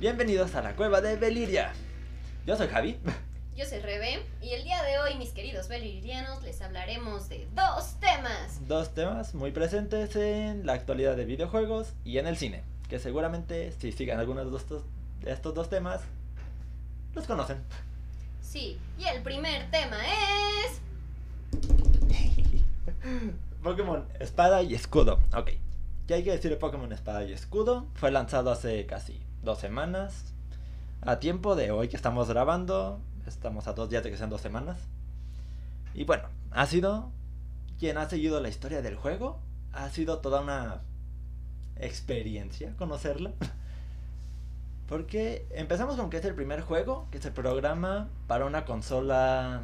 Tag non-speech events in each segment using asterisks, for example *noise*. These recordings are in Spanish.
Bienvenidos a la cueva de Beliria. Yo soy Javi. Yo soy Rebe y el día de hoy, mis queridos belirianos, les hablaremos de dos temas. Dos temas muy presentes en la actualidad de videojuegos y en el cine. Que seguramente, si siguen algunos de estos, de estos dos temas, los conocen. Sí, y el primer tema es. *laughs* Pokémon Espada y Escudo. Ok. ¿Qué hay que decir de Pokémon Espada y Escudo? Fue lanzado hace casi dos semanas. A tiempo de hoy que estamos grabando. Estamos a dos días de que sean dos semanas. Y bueno, ha sido. Quien ha seguido la historia del juego. Ha sido toda una experiencia conocerla. *laughs* Porque empezamos con que es el primer juego que se programa para una consola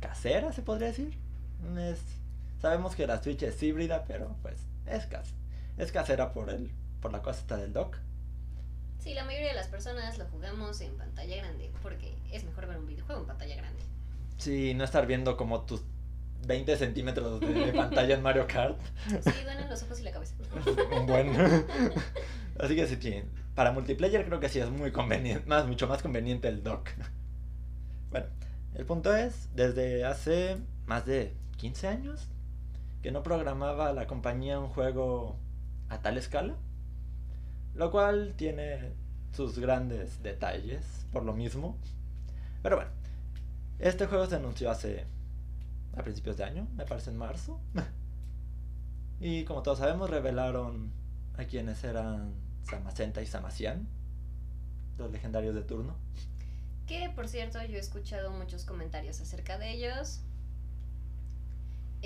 casera, se podría decir. Sabemos que la Switch es híbrida, pero pues es, es casera por, el, por la costa del dock. Sí, la mayoría de las personas lo jugamos en pantalla grande, porque es mejor ver un videojuego en pantalla grande. Sí, no estar viendo como tus 20 centímetros de pantalla en Mario Kart. Sí, duelen los ojos y la cabeza. *laughs* Un buen. Así que sí, para multiplayer creo que sí es muy conveniente, más, mucho más conveniente el dock. Bueno, el punto es, desde hace más de 15 años que no programaba la compañía un juego a tal escala, lo cual tiene sus grandes detalles por lo mismo. Pero bueno, este juego se anunció hace a principios de año, me parece en marzo. *laughs* y como todos sabemos, revelaron a quienes eran Samacenta y Samacian, los legendarios de turno. Que por cierto, yo he escuchado muchos comentarios acerca de ellos.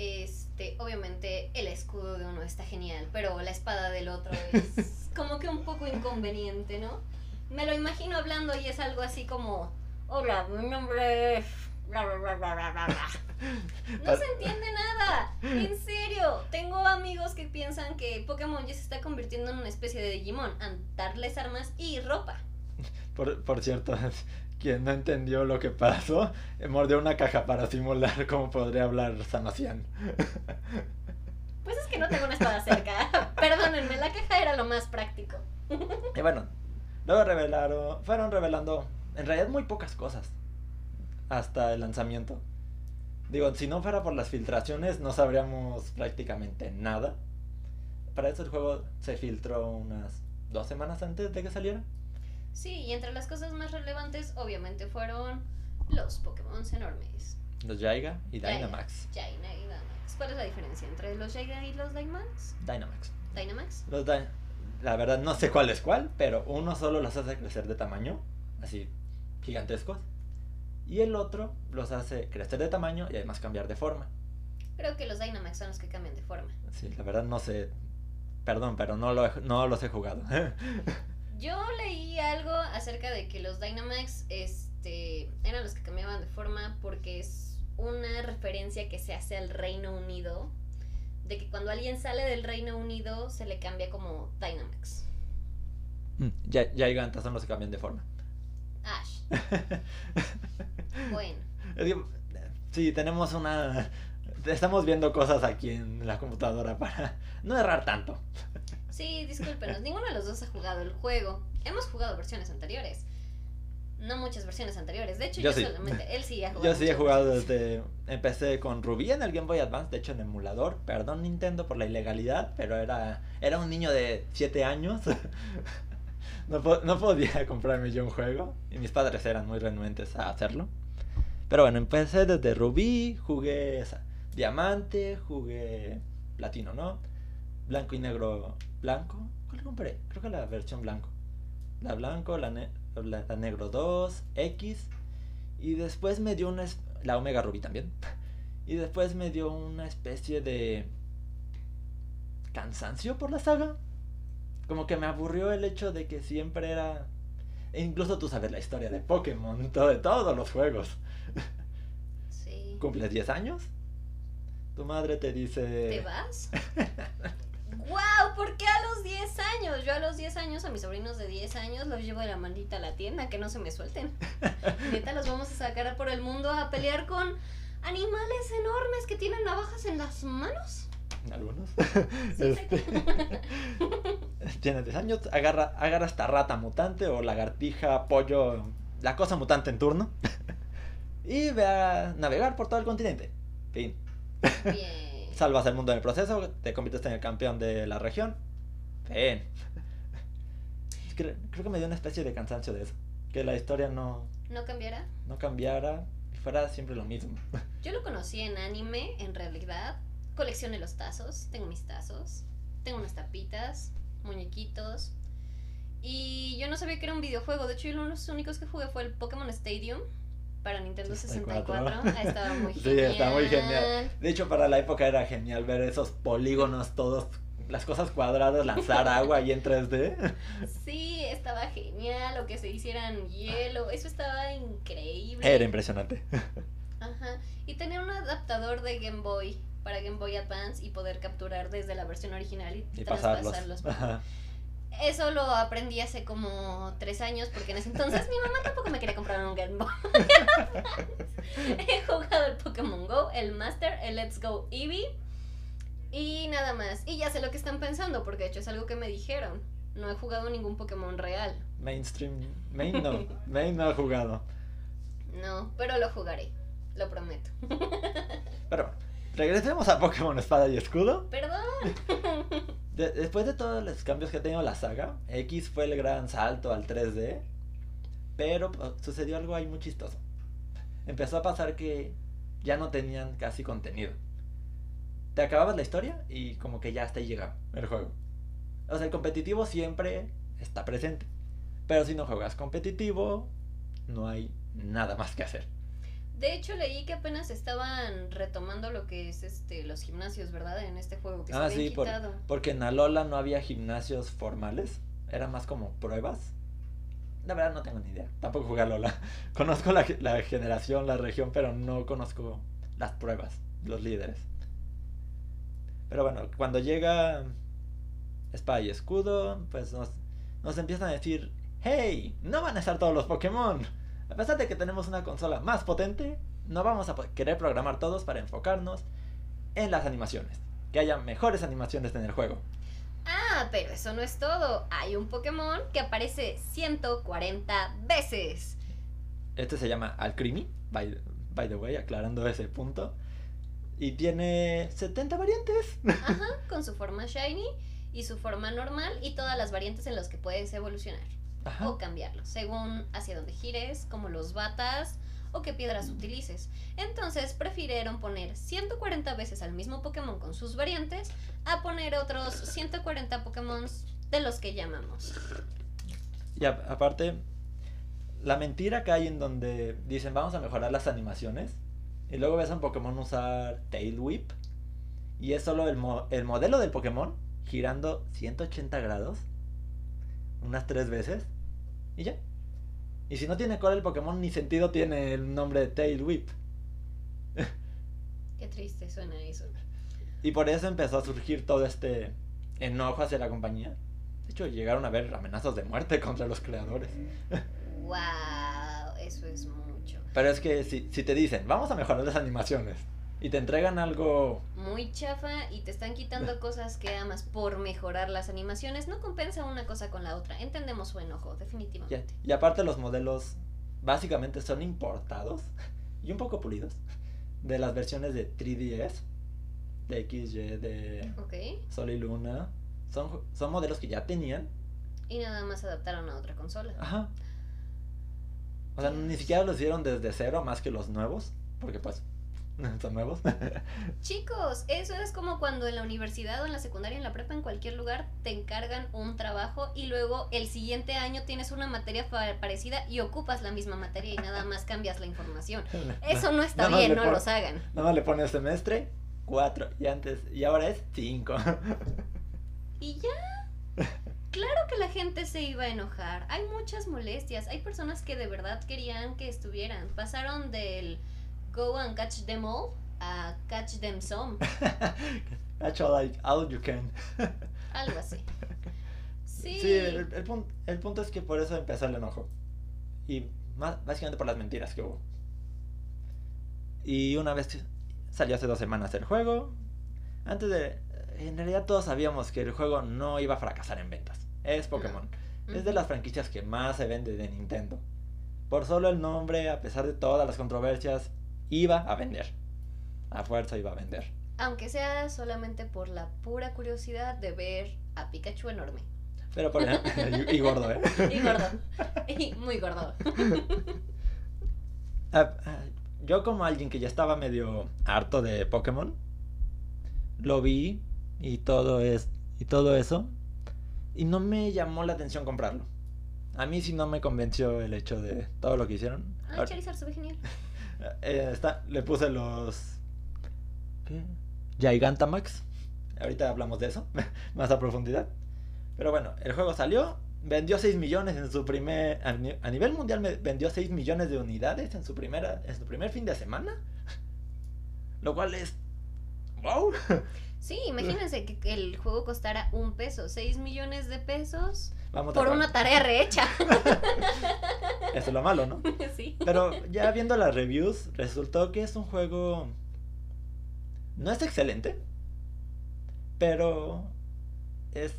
Este, obviamente el escudo de uno está genial, pero la espada del otro es *laughs* como que un poco inconveniente, ¿no? Me lo imagino hablando y es algo así como, hola, mi nombre es... *laughs* No se entiende nada, en serio. Tengo amigos que piensan que Pokémon ya se está convirtiendo en una especie de Digimon, darles armas y ropa. Por, por cierto, quien no entendió lo que pasó, mordió una caja para simular cómo podría hablar Samacian. *laughs* Pues es que no tengo una espada cerca. *laughs* Perdónenme, la caja era lo más práctico. *laughs* Y bueno, luego revelaron, fueron revelando en realidad muy pocas cosas hasta el lanzamiento. Digo, si no fuera por las filtraciones, no sabríamos prácticamente nada. Para eso el juego se filtró unas dos semanas antes de que saliera. Sí, y entre las cosas más relevantes, obviamente, fueron los Pokémon enormes. Los Jaiga y Dynamax. Jaiga y Dynamax. ¿Cuál es la diferencia entre los Jaiga y los Dynamax? Dynamax. Dynamax. Los la verdad no sé cuál es cuál, pero uno solo los hace crecer de tamaño, así gigantescos y el otro los hace crecer de tamaño y además cambiar de forma. Creo que los Dynamax son los que cambian de forma. Sí, la verdad no sé. Perdón, pero no, lo no los he jugado. *laughs* Yo leí algo acerca de que los Dynamax este, eran los que cambiaban de forma porque es una referencia que se hace al Reino Unido. De que cuando alguien sale del Reino Unido se le cambia como Dynamax. Mm, ya, ya hay gantas, son los que cambian de forma. Ash. *laughs* bueno. Sí, tenemos una... Estamos viendo cosas aquí en la computadora para no errar tanto. Sí, discúlpenos, ninguno de los dos ha jugado el juego. Hemos jugado versiones anteriores. No muchas versiones anteriores. De hecho, yo, solamente. Él sí ha *laughs* jugado. Yo sí he jugado desde. Empecé con Ruby en el Game Boy Advance, de hecho en emulador. Perdón, Nintendo, por la ilegalidad, pero era, era un niño de 7 años. *laughs* no, no, podía *laughs* comprarme yo un juego y mis padres eran muy renuentes a hacerlo. Pero bueno, empecé desde Rubí, jugué Diamante, jugué Platino, ¿no? Blanco y negro blanco. ¿Cuál compré? Creo que la versión blanco. La blanco, la, la, negro 2, X. Y después me dio una... La Omega Rubí también. *laughs* Y después me dio una especie de... Cansancio por la saga como que me aburrió el hecho de que siempre era... E incluso tú sabes la historia de Pokémon, todo, de todos los juegos. Sí. ¿Cumples 10 años? Tu madre te dice... ¿Te vas? *laughs* ¡Wow! ¿Por qué a los 10 años? Yo a los 10 años, a mis sobrinos de 10 años, los llevo de la manita a la tienda, que no se me suelten. *laughs* Neta, los vamos a sacar por el mundo a pelear con animales enormes que tienen navajas en las manos. Algunos. Sí, este... *laughs* Tienes 10 años, agarra, agarra esta rata mutante o lagartija, pollo, la cosa mutante en turno. *laughs* y ve a navegar por todo el continente. Fin. Bien. Salvas el mundo en el proceso, te conviertes en el campeón de la región. Fin. Creo, creo que me dio una especie de cansancio de eso. Que la historia no, ¿No cambiará? no cambiara y fuera siempre lo mismo. *laughs* Yo lo conocí en anime, en realidad. Coleccioné los tazos, tengo mis tazos, tengo unas tapitas, muñequitos. Y yo no sabía que era un videojuego. De hecho, yo los únicos que jugué fue el Pokémon Stadium para Nintendo 64. Ah, estaba muy *laughs* Sí, genial. está muy genial. De hecho, para la época era genial ver esos polígonos todos, las cosas cuadradas, lanzar *laughs* agua ahí en 3D. Sí, estaba genial. O que se hicieran hielo. Eso estaba increíble. Era impresionante. Ajá. Y tenía un adaptador de Game Boy para Game Boy Advance y poder capturar desde la versión original y, Y pasarlos. traspasarlos. Ajá. Eso lo aprendí hace como tres años porque en ese entonces mi mamá tampoco me quería comprar un Game Boy. *laughs* He jugado el Pokémon Go, el Master, el Let's Go Eevee y nada más. Y ya sé lo que están pensando porque de hecho es algo que me dijeron. No he jugado ningún Pokémon real. Mainstream. Main no. Main no ha jugado. No, pero lo jugaré. Lo prometo. *laughs* Pero bueno, regresemos a Pokémon Espada y Escudo. Perdón. *laughs* De- después de todos los cambios que ha tenido la saga, X fue el gran salto al 3D. Pero sucedió algo ahí muy chistoso. Empezó a pasar que ya no tenían casi contenido. Te acababas la historia y como que ya hasta ahí llegaba el juego. O sea, el competitivo siempre está presente. Pero si no juegas competitivo, no hay nada más que hacer. De hecho, leí que apenas estaban retomando lo que es este los gimnasios, ¿verdad? En este juego que Ah, se sí, por- porque en Alola no había gimnasios formales, era más como pruebas. La verdad no tengo ni idea, tampoco jugué a Alola. *laughs* Conozco la generación, la región, pero no conozco las pruebas, los líderes. Pero bueno, cuando llega Espada y Escudo, pues nos, nos empiezan a decir, hey, no van a estar todos los Pokémon. A pesar de que tenemos una consola más potente, no vamos a querer programar todos para enfocarnos en las animaciones. Que haya mejores animaciones en el juego. Ah, pero eso no es todo. Hay un Pokémon que aparece 140 veces. Este se llama Alcrimi, by, by the way, aclarando ese punto. Y tiene 70 variantes. Ajá, con su forma shiny y su forma normal y todas las variantes en las que puedes evolucionar Ajá. o cambiarlo, según hacia dónde gires, como los batas o qué piedras utilices. Entonces prefirieron poner 140 veces al mismo Pokémon con sus variantes a poner otros 140 Pokémon de los que llamamos. Y a- aparte, la mentira que hay en donde dicen vamos a mejorar las animaciones. Y luego ves a un Pokémon usar Tail Whip. Y es solo el, mo- el modelo del Pokémon girando 180 grados. Unas tres veces. Y ya. Y si no tiene cola el Pokémon, ni sentido tiene el nombre de Tail Whip. Qué triste suena eso. Y por eso empezó a surgir todo este enojo hacia la compañía. De hecho, llegaron a haber amenazas de muerte *laughs* contra los creadores. Wow, eso es mucho. Pero es que si, si te dicen, vamos a mejorar las animaciones, y te entregan algo... Muy chafa y te están quitando *laughs* cosas que amas por mejorar las animaciones, no compensa una cosa con la otra. Entendemos su enojo, definitivamente. y aparte los modelos básicamente son importados *laughs* y un poco pulidos de las versiones de 3DS, de XY, de Ok. Sol y Luna. Son, son modelos que ya tenían. Y nada más adaptaron a otra consola. Ajá. O sea, ni siquiera los hicieron desde cero más que los nuevos, porque pues *laughs* son nuevos. *laughs* Chicos, eso es como cuando en la universidad o en la secundaria, en la prepa, en cualquier lugar, te encargan un trabajo y luego el siguiente año tienes una materia parecida y ocupas la misma materia y nada más cambias la información. *laughs* Eso no está bien, no los hagan. Nada más le pones semestre, cuatro, y antes, y ahora es cinco. Y ya. Claro que la gente se iba a enojar. Hay muchas molestias. Hay personas que de verdad querían que estuvieran. Pasaron del go and catch them all a catch them some. *laughs* That's all, like, all you can. Algo así. *laughs* Sí. Sí, el, el pun- el punto es que por eso empezó el enojo. Y más, básicamente por las mentiras que hubo. Y una vez que salió hace dos semanas el juego, antes de... en realidad todos sabíamos que el juego no iba a fracasar en ventas. Es Pokémon. Es de las franquicias que más se vende de Nintendo. Por solo el nombre, a pesar de todas las controversias, iba a vender. A fuerza iba a vender. Aunque sea solamente por la pura curiosidad de ver a Pikachu enorme. Pero por ejemplo, *laughs* y, y gordo, ¿eh? Y gordo. Y muy gordo. *laughs* Ah, ah, Yo como alguien que ya estaba medio harto de Pokémon, lo vi y todo es y todo eso y no me llamó la atención comprarlo. A mí sí no me convenció el hecho de todo lo que hicieron. Ahora- Charizard se ve genial. Eh, está, le puse los. ¿Qué? Gigantamax. Ahorita hablamos de eso, *laughs* más a profundidad. Pero bueno, el juego salió, vendió 6 millones en su primer. A, ni- a nivel mundial vendió 6 millones de unidades en su, primera, en su primer fin de semana. *laughs* Lo cual es. ¡Wow! Sí, imagínense que que el juego costara un peso, 6 millones de pesos Vamos por una tarea rehecha. *laughs* Eso es lo malo, ¿no? *laughs* sí. Pero ya viendo las reviews, resultó que es un juego. No es excelente, pero es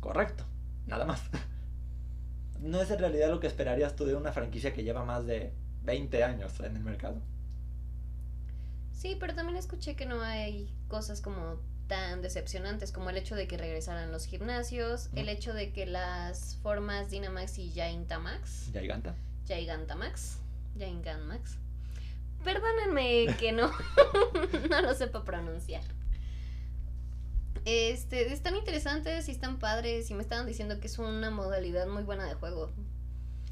correcto, nada más. *laughs* No es en realidad lo que esperarías tú de una franquicia que lleva más de 20 años en el mercado. Sí, pero también escuché que no hay cosas como tan decepcionantes como el hecho de que regresaran los gimnasios, Mm. el hecho de que las formas Dynamax y Gigantamax, Giganta. Gigantamax, Gigantamax, perdónenme que no, *laughs* no lo sepa pronunciar. Este, están interesantes y están padres y me estaban diciendo que es una modalidad muy buena de juego.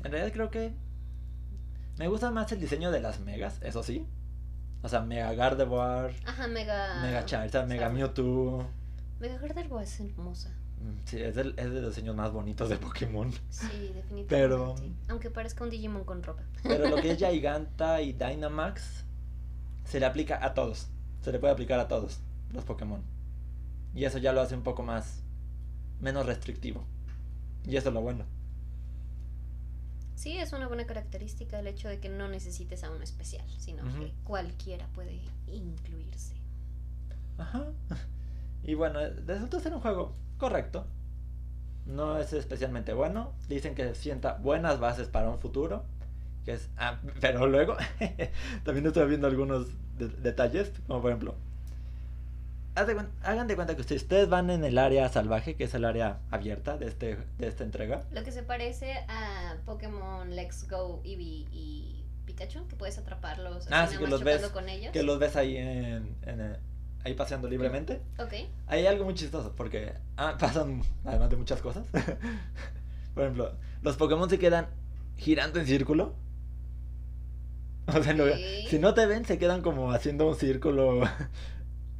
En realidad creo que me gusta más el diseño de las megas, eso sí. O sea, Mega Gardevoir, Ajá, Mega... Mega Charizard, Mega. Mewtwo. Mega Gardevoir es hermosa. Mm, Sí, es, del- es de los diseños más bonitos de Pokémon. Sí, definitivamente. Pero- Aunque parezca un Digimon con ropa. Pero lo que es *laughs* Giganta y Dynamax se le aplica a todos. Se le puede aplicar a todos los Pokémon. Y eso ya lo hace un poco más. menos restrictivo. Y eso es lo bueno. Sí, es una buena característica el hecho de que no necesites a uno especial, sino que cualquiera puede incluirse. Ajá. Y bueno, resultó ser un juego correcto. No es especialmente bueno. Dicen que sienta buenas bases para un futuro. Que es. ah, pero luego. *laughs* también estoy viendo algunos de- detalles. Como por ejemplo. De hagan de cuenta que ustedes, ustedes van en el área salvaje, que es el área abierta de, este, de esta entrega. Lo que se parece a Pokémon Let's Go Eevee y Pikachu, que puedes atraparlos así Ah, nada sí, que los ves- con ellos. Que los ves ahí en, en, eh, ahí paseando libremente. Ok. Hay algo muy chistoso porque ah, pasan, además de muchas cosas. *laughs* Por ejemplo, los Pokémon se quedan girando en círculo. O sea, si no te ven, se quedan como haciendo un círculo,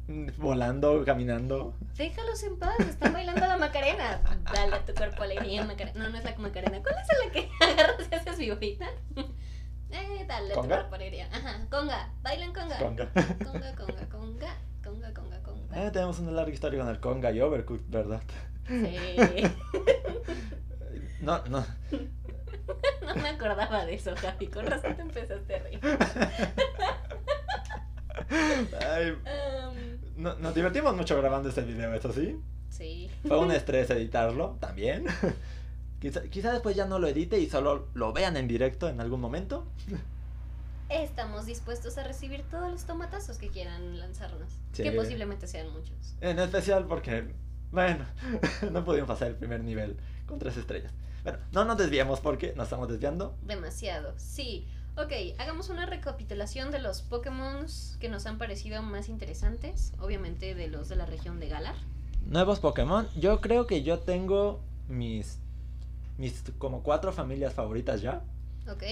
*laughs* volando, caminando. Déjalos en paz, están bailando la Macarena. Dale a tu cuerpo alegría, Macarena. No, no es la Macarena. ¿Cuál es la que *laughs* agarras y haces viborita? Eh, dale a tu cuerpo alegría. Ajá, conga. Bailan conga. Conga. Conga, conga, conga. Conga, conga, conga. Eh, tenemos una larga historia con el Conga y Overcooked, ¿verdad? Sí. *laughs* No, no. No me acordaba de eso, Javi. Con razón te empezaste a reír. Ay, Um, no- nos divertimos mucho grabando este video, ¿eso sí? sí. Fue un estrés editarlo también. *laughs* quizá, quizá después ya no lo edite y solo lo vean en directo en algún momento. Estamos dispuestos a recibir todos los tomatazos que quieran lanzarnos. Sí. Que posiblemente sean muchos. En especial porque, bueno, *laughs* no pudimos pasar el primer nivel con tres estrellas. Bueno, no nos desviemos porque nos estamos desviando. Demasiado, sí. Ok, hagamos una recapitulación de los Pokémon que nos han parecido más interesantes. Obviamente de los de la región de Galar. Nuevos Pokémon. Yo creo que yo tengo mis, mis como cuatro familias favoritas ya. Ok.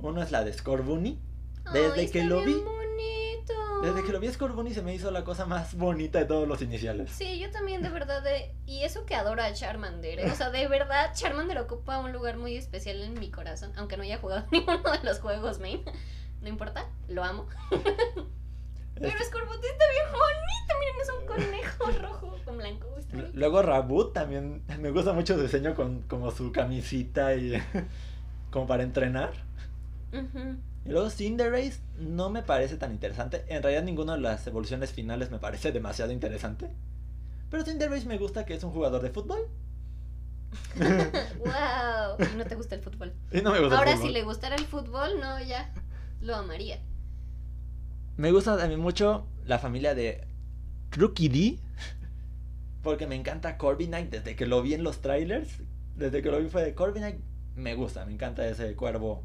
Uno es la de Scorbunny. Desde que lo vi- bonito. Desde que lo vi a Scorbunny se me hizo la cosa más bonita de todos los iniciales. Sí, yo también de verdad de... Y eso que adoro a Charmander, ¿eh? O sea, de verdad Charmander ocupa un lugar muy especial en mi corazón, aunque no haya jugado *laughs* ninguno de los juegos main. No importa, lo amo. *laughs* Pero Este- Scorbunny está bien bonito, miren, es un conejo rojo con blanco. Luego Raboot también me gusta mucho su diseño con como su camisita y *laughs* como para entrenar. Ujú. Y luego Cinderace no me parece tan interesante. En realidad ninguna de las evoluciones finales me parece demasiado interesante. Pero Cinderace me gusta que es un jugador de fútbol. *laughs* wow. Y no te gusta el fútbol. Y no me gusta el Ahora, fútbol. si le gustara el fútbol, no, ya lo amaría. Me gusta también mucho la familia de Rookie D. Porque me encanta Corby Knight. Desde que lo vi en los trailers, desde que lo vi fue de Corby Knight, me gusta. Me encanta ese cuervo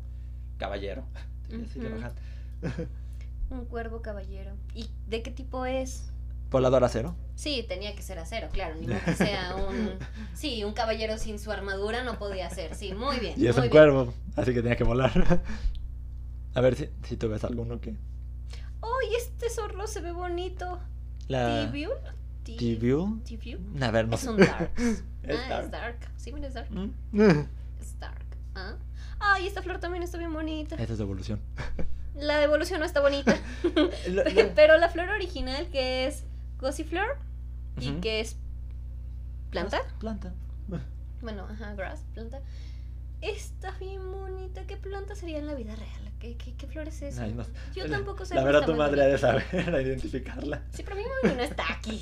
caballero. *laughs* Un cuervo caballero. ¿Y de qué tipo es? Volador acero. Sí, tenía que ser acero, claro. Ni que sea un. *laughs* Sí, un caballero sin su armadura no podía ser. Sí, muy bien. Y es muy un bien. cuervo, así que tenía que volar. *laughs* A ver si, si tú ves alguno que. ¡Ay, este zorro se ve bonito! La. ¿Tibiul? Tibiul. A ver, no Es sé. un dark. Es ah, dark. es dark. Sí, mira, es dark. Mm. Es dark. ¿Ah? Ay, esta flor también está bien bonita. Esa es de evolución. *laughs* La de evolución no está bonita. *laughs* Lo- lo- *laughs* Pero la flor original, que es Gossiflor, y que es planta. Planta. Bueno, ajá, grass, planta. Está bien bonita. ¿Qué planta sería en la vida real? ¿Qué, qué, qué flor es esa? Ay, no- Yo la- tampoco sé. La verdad, tu madre ha de saber *laughs* a identificarla. Sí, pero mi mami no está aquí.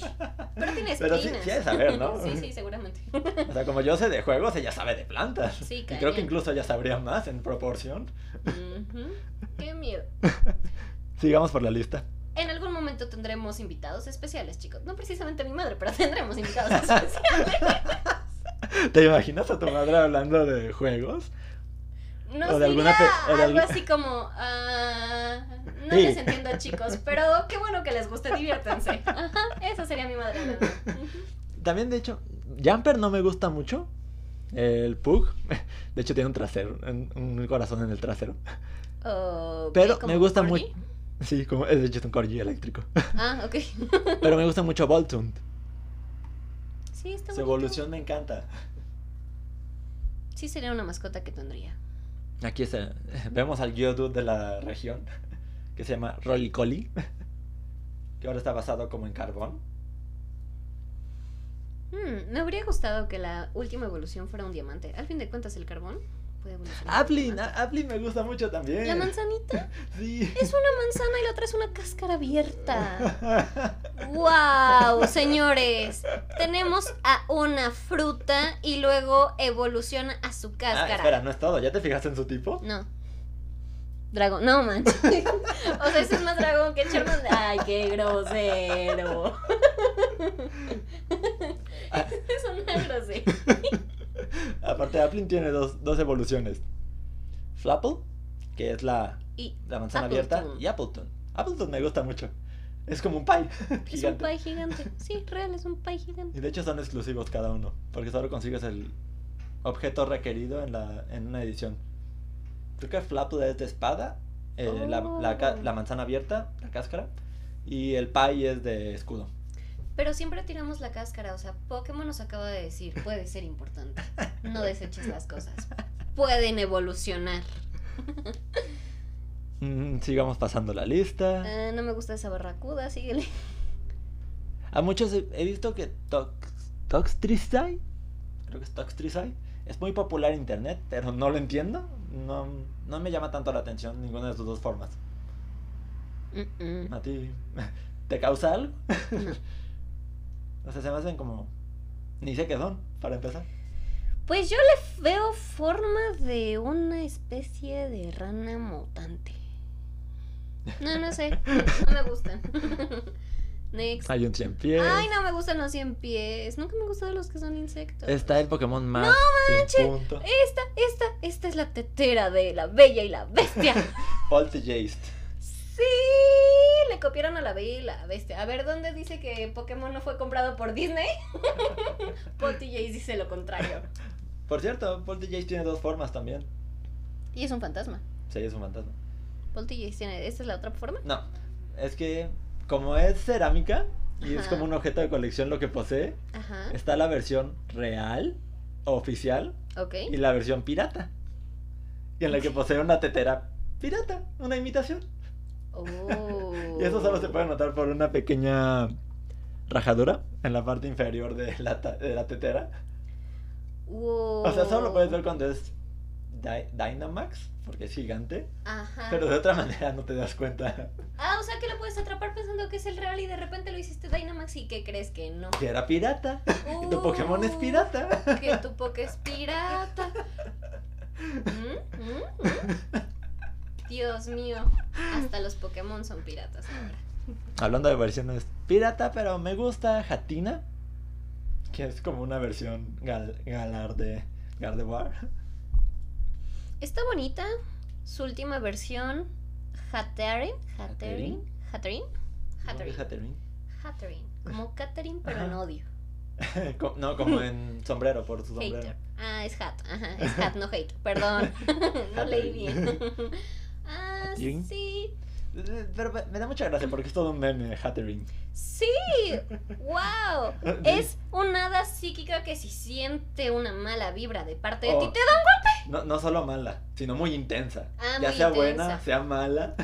Pero tiene espinas. Pero sí- sí de saber, ¿no? sí, sí, seguramente. O sea, como yo sé de juegos, ella sabe de plantas. Sí, y creo que incluso ella sabría más en proporción. Qué miedo. *laughs* Sigamos por la lista. En algún momento tendremos invitados especiales, chicos. No precisamente mi madre, pero tendremos invitados especiales. *laughs* *laughs* ¿Te imaginas a tu madre hablando de juegos? Nos O de alguna algo algún- así como... ah, no Sí. les entiendo, chicos, pero qué bueno que les guste, diviértanse. *laughs* Ajá, esa sería mi madre. También, de hecho, Jumper no me gusta mucho. El Pug. *laughs* De hecho, tiene un trasero, un, un corazón en el trasero. Pero ¿como me gusta mucho. Sí, como, de hecho es un corgi eléctrico. Ah, ok. Pero me gusta mucho Voltund. Sí, está Su bonito. evolución me encanta. Sí sería una mascota que tendría. Aquí está, *laughs* vemos al Geodude de la región, *laughs* que se llama Rolycoly, *laughs* que ahora está basado como en carbón. Hmm, me habría gustado que la última evolución fuera un diamante. Al fin de cuentas, el carbón puede evolucionar. a un Applin, diamante. a- Applin me gusta mucho también. La manzanita *laughs* Sí. es una manzana y la otra es una cáscara abierta. *laughs* ¡Wow! Señores, tenemos a una fruta y luego evoluciona a su Ah, cáscara. espera, no es todo. ¿Ya te fijaste en su tipo? No. Dragón, no manches. *laughs* o sea, ese es más dragón que Charmander. Ay, qué grosero. Ah, es una grosera. *laughs* aparte, Applin tiene dos, dos evoluciones. Flapple, que es la, Y la manzana Appleton. abierta, y Appleton. Appleton me gusta mucho. Es como un pie *laughs* es un pie gigante. Sí, real, es un pie gigante. Y de hecho son exclusivos cada uno, porque solo consigues el objeto requerido en, la, en una edición. Creo que Flapple es de espada, eh, la, la ca- Oh. la manzana abierta, la cáscara, y el pie es de escudo. Pero siempre tiramos la cáscara, o sea, Pokémon nos acaba de decir, puede ser importante. No deseches las cosas. Pueden evolucionar. *laughs* Mm, sigamos pasando la lista. Ah, no me gusta esa barracuda, síguele. A muchos he, he visto que Tox, Toxtricide, creo que es Toxtricide, es muy popular en internet, pero no lo entiendo. No, no me llama tanto la atención ninguna de sus dos formas. Mm, mm. ¿A ti *laughs* te causa algo? No. O sea, se me hacen como... Ni sé qué son, para empezar. Pues yo le veo forma de una especie de rana mutante. No, no sé. No me gustan. *laughs* Next. Hay un 100 pies. Ay, no me gustan los 100 pies. Nunca me gustan los que son insectos. Está el Pokémon más manches. sin punto. Esta, esta, esta es la tetera de la bella y la bestia. *laughs* Poltergeist. Sí, le copiaron a la bella y la bestia. A ver, ¿dónde dice que Pokémon no fue comprado por Disney? *laughs* Poltergeist dice lo contrario. Por cierto, Poltergeist tiene dos formas también. Y es un fantasma. Sí, es un fantasma. Poltergeist tiene. ¿Esta es la otra forma? No, es que como es cerámica y es como un objeto de colección lo que posee, Ajá. está la versión real, oficial, Ok. y la versión pirata. Y en la que posee una tetera pirata, una imitación. Oh. *laughs* Y eso solo se puede notar por una pequeña rajadura en la parte inferior de la, de la tetera. Wow. O sea, solo lo puedes ver cuando es Dy- Dynamax, porque es gigante, Ajá. pero de otra manera no te das cuenta. Ah, o sea que la puedes atrapar pensando que es el real y de repente lo hiciste Dynamax y ¿qué crees que no? Que era pirata. Y tu Pokémon es Uh, pirata. Que tu Poké es pirata. ¿Mm? ¿Mm? ¿Mm? Dios mío, hasta los Pokémon son piratas ahora. Hablando de versiones pirata, pero me gusta Hatina. Que es como una versión gal galar de Gardevoir. Está bonita su última versión, Hatterin, Hatterin, Hatterin, Hatterin, Hatterin. Como *laughs* Catherine pero en odio. *laughs* No, como en sombrero, por su sombrero. Hater. Ah, es hat, ajá, es hat, no hate, perdón, *laughs* no leí bien. Ah, sí, Pero me da mucha gracia porque es todo un meme, Hattering. sí, wow, *laughs* es un hada psíquica que si siente una mala vibra de parte de ti Oh. te da No, no solo mala, sino muy intensa. Ah, ya muy sea intensa. buena, sea mala.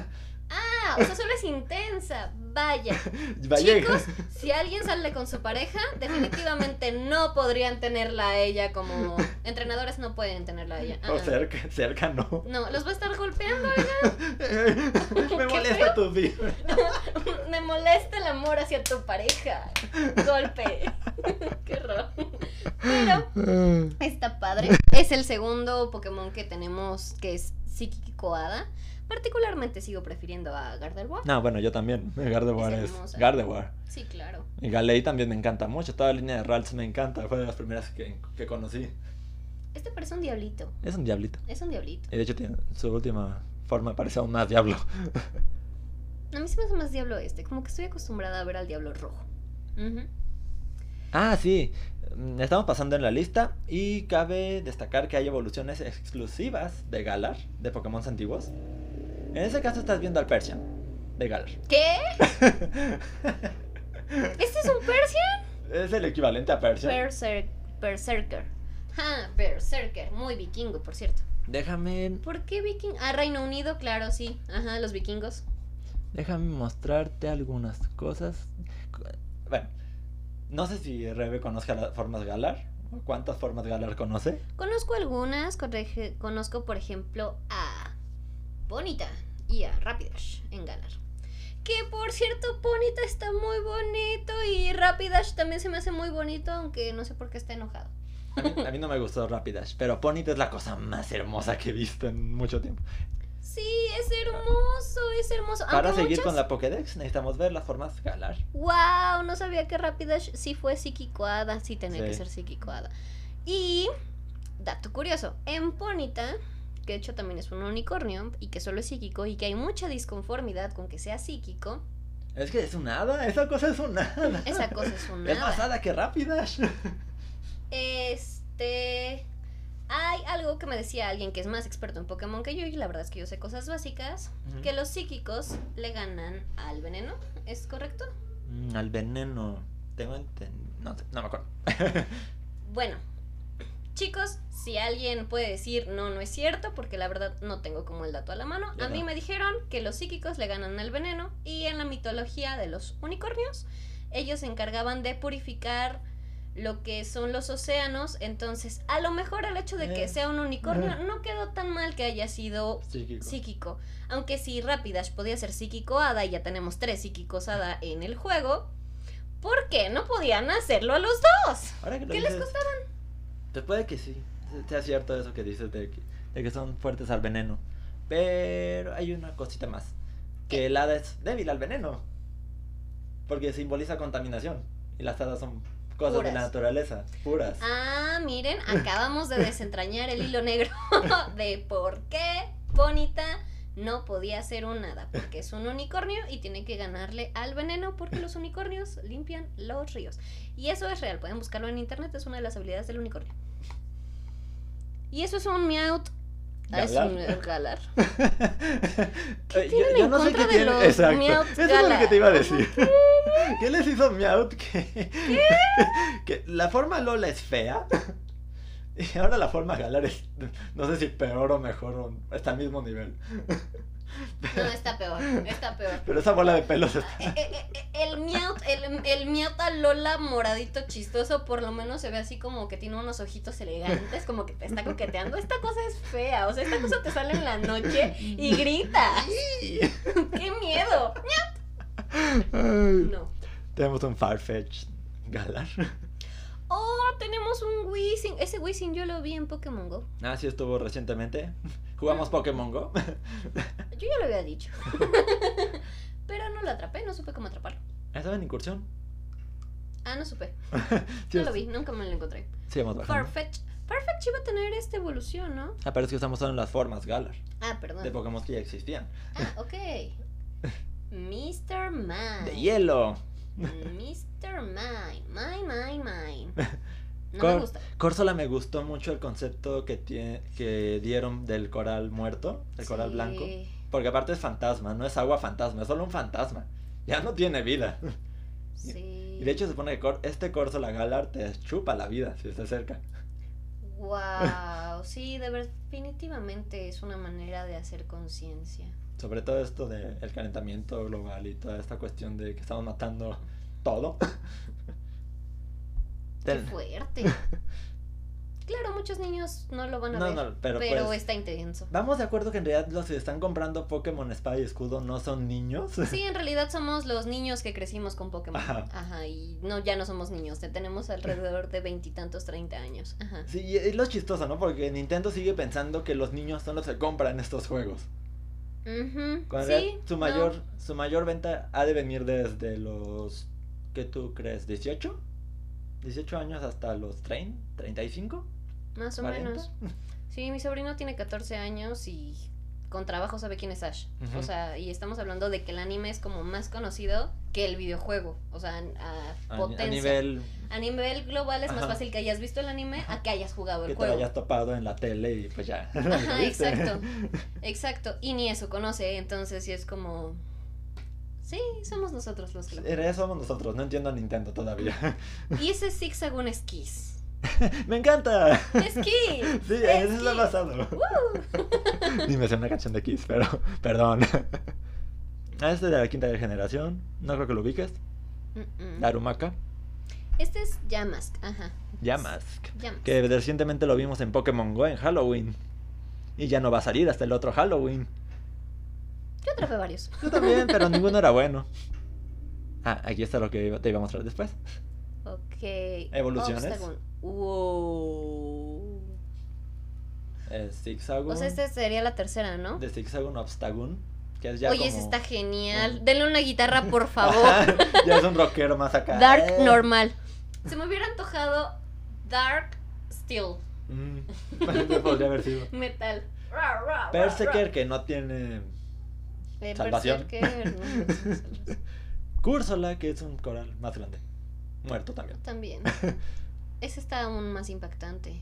O sea, solo es intensa, vaya. *laughs* Vaya- Chicos, si alguien sale con su pareja, definitivamente no podrían tenerla a ella como *laughs* entrenadores no pueden tenerla a ella. Ah, o ah. cerca, cerca no. No, los va a estar golpeando. *laughs* Me ¿Qué molesta tu vida. Me molesta el amor hacia tu pareja. Golpe. Qué horror. Pero está padre. Es el segundo Pokémon que tenemos que es Psíquico Hada. Particularmente sigo prefiriendo a Gardevoir. No, bueno, yo también. *laughs* Gardevoir Es. Gardevoir. Sí, claro. Y Galei también me encanta mucho. Toda la línea de Ralts me encanta. Fue de las primeras que, que conocí. Este parece un diablito. Es un diablito. Es un diablito. Y de hecho, tiene, su última forma parece aún más diablo. *laughs* A mí se me hace más diablo este. Como que estoy acostumbrada a ver al diablo rojo. Ah, sí. Mm, Estamos pasando en la lista y cabe destacar que hay evoluciones exclusivas de Galar, de Pokémon antiguos. En ese caso estás viendo al Persian, de Galar. ¿Qué? *laughs* ¿Este es un Persian? Es el equivalente a Persian. Berser- Berserker. Ah, Berserker. Muy vikingo, por cierto. Déjame, ¿Por qué viking? Ah, Reino Unido, claro, sí. Ajá, los vikingos. déjame mostrarte algunas cosas. Bueno, no sé si Rebe conozca las formas Galar. o ¿Cuántas formas Galar conoce? Conozco algunas. Conozco, por ejemplo, a Bonita y a Rapidash en Galar. Que por cierto, Bonita está muy bonito y Rapidash también se me hace muy bonito, aunque no sé por qué está enojado. A mí, a mí no me gustó Rapidash, pero Ponyta es la cosa más hermosa que he visto en mucho tiempo. Sí, es hermoso, es hermoso. Para Aunque seguir con la Pokédex necesitamos ver las formas Galar. Wow, no sabía que Rapidash sí fue psiquicoada, sí tenía Sí. que ser psiquicoada. Y, dato curioso, en Ponita, que de hecho también es un unicornio y que solo es psíquico y que hay mucha disconformidad con que sea psíquico, Es que es un hada, esa cosa es un hada. esa cosa es un *laughs* Es más hada que Rapidash. Este... Hay algo que me decía alguien que es más experto en Pokémon que yo y la verdad es que yo sé cosas básicas, que los psíquicos le ganan al veneno, ¿es correcto? Mm, al veneno. Tengo enten- No, no me acuerdo. *laughs* Bueno, chicos, si alguien puede decir no, no es cierto, porque la verdad no tengo como el dato a la mano, Yo a mí me dijeron que los psíquicos le ganan el veneno y en la mitología de los unicornios, ellos se encargaban de purificar lo que son los océanos, entonces a lo mejor el hecho de que Eh. sea un unicornio no quedó tan mal que haya sido Psíquico. psíquico. Aunque si Rapidash podía ser psíquico hada y ya tenemos tres psíquicos hada en el juego, ¿por qué no podían hacerlo a los dos? Ahora que ¿Qué les dices, Pues puede que sí. Sea cierto eso que dices de que, de que son fuertes al veneno. Pero hay una cosita más. Que el hada es débil al veneno. Porque simboliza contaminación. Y las hadas son cosas de la naturaleza. Puras. Ah, miren, acabamos de desentrañar el hilo negro *laughs* de por qué Bonita no podía ser un hada, porque es un unicornio y tiene que ganarle al veneno porque los unicornios limpian los ríos. Y eso es real, pueden buscarlo en internet, es una de las habilidades del unicornio. Y eso es un. Ah, es un galar. *laughs* ¿Qué tienen en contra de los Exacto. Meowth Eso es lo que te iba a decir. *laughs* ¿Qué les hizo Meowth que, que la forma Lola es fea? *laughs* Y ahora la forma Galar es, no sé si peor o mejor, o está al mismo nivel. No, está peor, está peor. Pero esa bola de pelos está... Eh, eh, eh, El Meowth, el, el Meowth a Lola moradito chistoso, por lo menos se ve así como que tiene unos ojitos elegantes, como que te está coqueteando. Esta cosa es fea, o sea, esta cosa te sale en la noche y grita. *laughs* ¡Qué miedo! No. Tenemos un Farfetch Galar. Tenemos un Wizzing. Ese Wizzing yo lo vi en Pokémon Go. Ah, sí estuvo recientemente. *laughs* Jugamos Pokémon Go. *laughs* Yo ya lo había dicho. *laughs* Pero no lo atrapé, no supe cómo atraparlo. ¿Estaba en incursión? Ah, no supe. Sí, No lo vi, nunca me lo encontré. Sí, vamos bajando. Farfetch. Farfetch iba a tener esta evolución, ¿no? Ah, pero es que estamos usando las formas Galar. Ah, perdón. De Pokémon que ya existían. Ah, ok. Mr. Mime. De hielo. Mr. Mime, mime. *laughs* No Cor- me gusta. Corsola me gustó mucho el concepto que, tiene, que dieron del coral muerto, el coral blanco. Porque aparte es fantasma, no es agua fantasma, es solo un fantasma. *laughs* Ya no tiene vida. *laughs* Sí. Y de hecho se supone que Cor- este Corsola Galar te chupa la vida si se acerca. Wow, sí, de definitivamente es una manera de hacer conciencia. Sobre todo esto del calentamiento global y toda esta cuestión de que estamos matando todo. *laughs* Qué fuerte. *laughs* Claro, muchos niños no lo van a No, ver, no, pero pero, pues- está intenso. Vamos de acuerdo que en realidad los que están comprando Pokémon Espada y Escudo no son niños. Sí, en realidad somos los niños que crecimos con Pokémon. Ajá. Ajá, y no, ya no somos niños, ya tenemos alrededor de veintitantos, treinta años. Ajá. Sí, y es lo chistoso, ¿no? Porque Nintendo sigue pensando que los niños son los que compran estos juegos. Cuando en sí, su no, mayor, su mayor venta ha de venir desde los, ¿qué tú crees? ¿18? 18 años hasta los 30, 35, más o 40. menos. Sí, mi sobrino tiene 14 años y con trabajo sabe quién es Ash. O sea, y estamos hablando de que el anime es como más conocido que el videojuego. O sea, a, A, potencia. a nivel A nivel global es más Ajá. fácil que hayas visto el anime a que hayas jugado que el te juego. hayas topado en la tele y pues ya. Ajá, *laughs* exacto. *laughs* Exacto. Y ni eso conoce, entonces sí es como. Sí, somos nosotros los que lo somos nosotros, no entiendo a Nintendo todavía. Y ese zigzag un esquís. *laughs* ¡Me encanta! ¡Esquís! *laughs* Sí, eso es lo pasado. ¡Woo! *laughs* Ni me sé una canción de Kiss, pero perdón. Ah, Este de la quinta generación, no creo que lo ubiques. Mm-mm. Darumaka, Este es Yamask, ajá. Yamask. Yamask. Que recientemente lo vimos en Pokémon Go en Halloween. Y ya no va a salir hasta el otro Halloween. Yo atrapé varios. Yo también, pero ninguno era bueno. Ah, aquí está lo que te iba a mostrar después. Ok. Evoluciones. Wow. El Zigzagoon. O sea, esta sería la tercera, ¿no? De Zigzagoon Obstagoon. Que es ya Oye, como... ese está genial. un- Denle una guitarra, por *laughs* favor. *laughs* ya es un rockero más acá. Dark Eh. normal. Se me hubiera antojado Dark Steel. Mm, *laughs* podría haber sido. Metal. Berserker que no tiene Eh, Salvación. Berserker. Cúrsola, que es un coral más grande. Muerto también. También. *laughs* Ese está aún más impactante.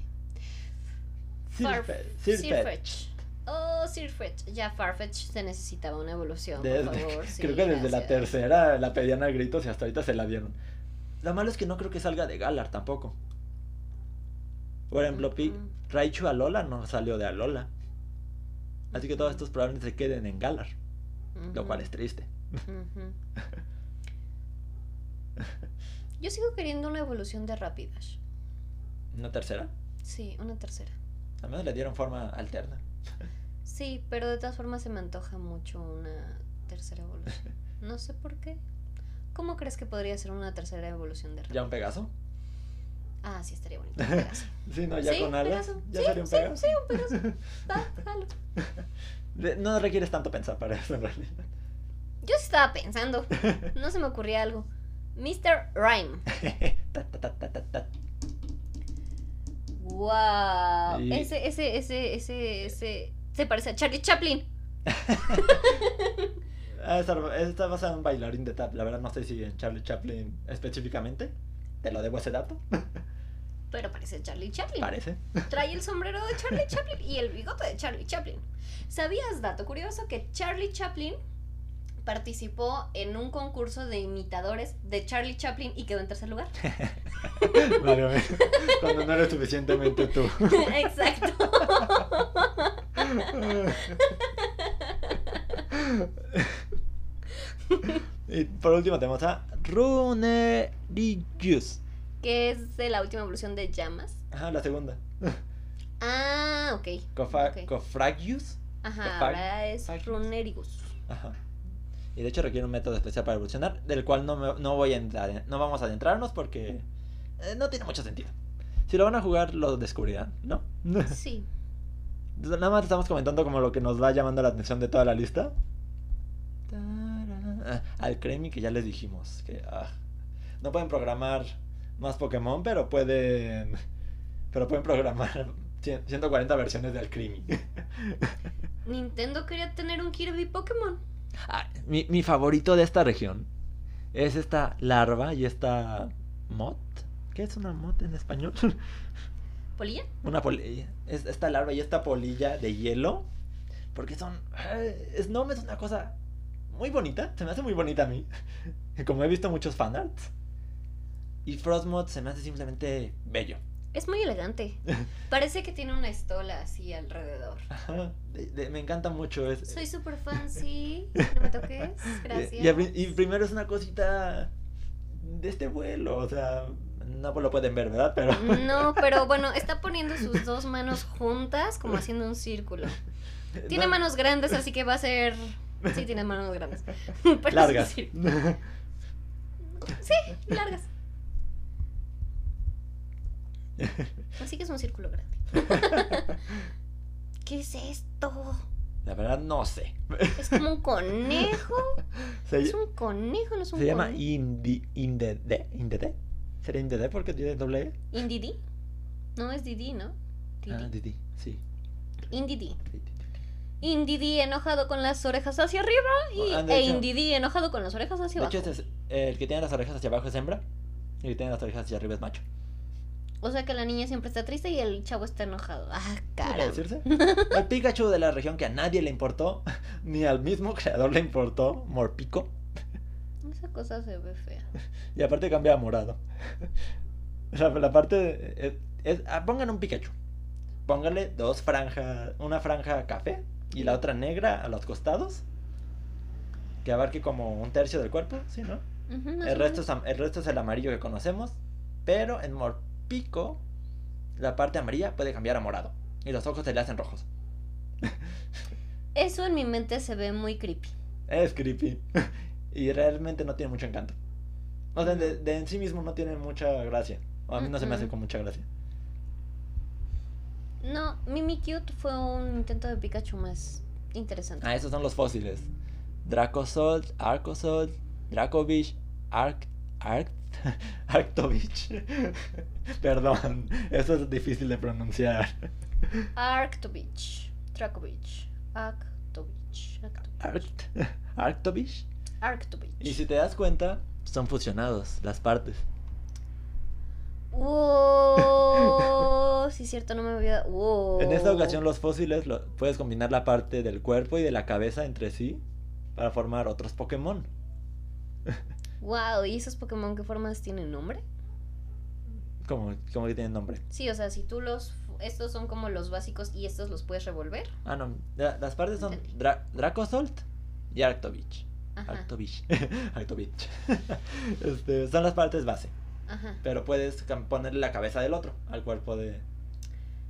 Farf- Sirfetch. Oh, Sirfetch. Ya Farfetch se necesitaba una evolución, Desde- por favor. *laughs* sí, creo que desde la tercera la pedían a gritos y hasta ahorita se la dieron. Lo malo es que no creo que salga de Galar tampoco. Por ejemplo, Ujú. Raichu Alola no salió de Alola. Así que todos estos probablemente se queden en Galar. Lo cual es triste. *laughs* Yo sigo queriendo una evolución de Rapidash. ¿Una tercera? Sí, una tercera. Al menos le dieron forma alterna. *laughs* Sí, pero de todas formas se me antoja mucho una tercera evolución. *laughs* No sé por qué. ¿Cómo crees que podría ser una tercera evolución de ¿Ya un Pegaso? Ah, sí, estaría bonito. *laughs* un Pegaso. Sí, no, ya Sí, con alas. Pegaso. Ya sí, sería un sí, Pegaso. sí, un Pegaso. Va, jalo. No requieres tanto pensar para eso en realidad. Yo sí estaba pensando. No se me ocurría algo. Mr. Rhyme. *laughs* Ta, ta, ta. Wow. Y- Ese, ese, ese, ese, ese. Se parece a Charlie Chaplin. Está, basado en un bailarín de tap. La verdad no sé si en Charlie Chaplin específicamente. Te lo debo ese dato. *laughs* Pero parece Charlie Chaplin. Parece. Trae el *laughs* sombrero de Charlie Chaplin y el bigote de Charlie Chaplin. ¿Sabías, dato curioso, que Charlie Chaplin participó en un concurso de imitadores de Charlie Chaplin y quedó en tercer lugar? *laughs* Vale, vale. Cuando no eres suficientemente tú. *laughs* Exacto. y por último tenemos a Runerigus. que es de la última evolución de llamas. Ajá, la segunda. Ah, ok. Cofa- Ok. Cofragius. Ajá, ahora es. Runerigus. Ajá. Y de hecho requiere un método especial para evolucionar, del cual no, me- no voy a entrar, no vamos a adentrarnos porque eh, no tiene mucho sentido. Si lo van a jugar, lo descubrirán, ¿no? *laughs* Sí. Nada más estamos comentando como lo que nos va llamando la atención de toda la lista. Ah, Al Cremi que ya les dijimos que ah, no pueden programar más Pokémon, pero pueden pero pueden programar 100 140 versiones de Alcremie. *laughs* Nintendo quería tener un Kirby Pokémon. Ah, mi, mi favorito de esta región es esta larva y esta mod. ¿Qué es una mod en español? *laughs* ¿Polilla? Una polilla. Es esta larva y esta polilla de hielo. Porque son. eh, Snom es una cosa muy bonita. Se me hace muy bonita a mí. *laughs* Como he visto muchos fanarts. Y Frostmoth se me hace simplemente bello. Es muy elegante. *laughs* Parece que tiene una estola así alrededor. Ajá, de- de- me encanta mucho. Es, Soy super fancy. *laughs* No me toques. Gracias. Y, primero es una cosita de este vuelo. O sea, no lo pueden ver, ¿verdad? Pero. No, *laughs* pero bueno, está poniendo sus dos manos juntas como haciendo un círculo. Tiene No, manos grandes, así que va a ser... Sí, tiene manos grandes. Pero largas. Sí, largas. *laughs* Así que es un círculo grande. *laughs* ¿Qué es esto? La verdad, no sé. ¿Es como un conejo? *laughs* Se, ¿Es un conejo? ¿No es un se llama conejo? Indi, Indede. ¿Indede? ¿Sería Indede porque tiene doble E? ¿Indidi? No, es Didi, ¿no? Didi. Ah, Didi, sí. Indidi. Indidi enojado con las orejas hacia arriba y, Ah, e hecho- Indidi enojado con las orejas hacia De abajo. hecho, este es, el que tiene las orejas hacia abajo es hembra. Y el que tiene las orejas hacia arriba es macho. O sea que la niña siempre está triste y el chavo está enojado. Ah, ¿Puede cara. decirse? El Pikachu de la región que a nadie le importó, *laughs* ni al mismo creador le importó, Morpico. Esa cosa se ve fea. Y aparte cambia a morado. La, la parte es, es- ah, pongan un Pikachu. Pónganle dos franjas, una franja café y la otra negra a los costados. Que abarque como un tercio del cuerpo, ¿sí, no? El resto, es, el resto es el amarillo que conocemos. Pero en Morpico, la parte amarilla puede cambiar a morado. Y los ojos se le hacen rojos. Eso en mi mente se ve muy creepy. Es creepy. *laughs* y realmente no tiene mucho encanto. O sea, de, de en sí mismo no tiene mucha gracia. O a mí no se me hace con mucha gracia. No, Mimikyu fue un intento de Pikachu más interesante. Ah, esos son los fósiles. Dracozolt, Arcozolt, Dracovich, Arc... Arc... *laughs* Arctovich. *laughs* Perdón, eso es difícil de pronunciar. Arctovich. Drakovich. Arctovich. Arctovich. Arct... *laughs* Arctovich. Arctovich. Y si te das cuenta, son fusionados las partes. Wow, sí, cierto, no me había. Wow. En esta ocasión los fósiles lo- puedes combinar la parte del cuerpo y de la cabeza entre sí para formar otros Pokémon. Wow, ¿y esos Pokémon qué formas tienen nombre? Como, como que tienen nombre. Sí, o sea, si tú los. Estos son como los básicos y estos los puedes revolver. Ah, no. la- las partes son. Dra Dracozolt y Arctovich. Arctovich. *laughs* Arctovich. *laughs* este, son las partes base. Ajá. Pero puedes ponerle la cabeza del otro al cuerpo de.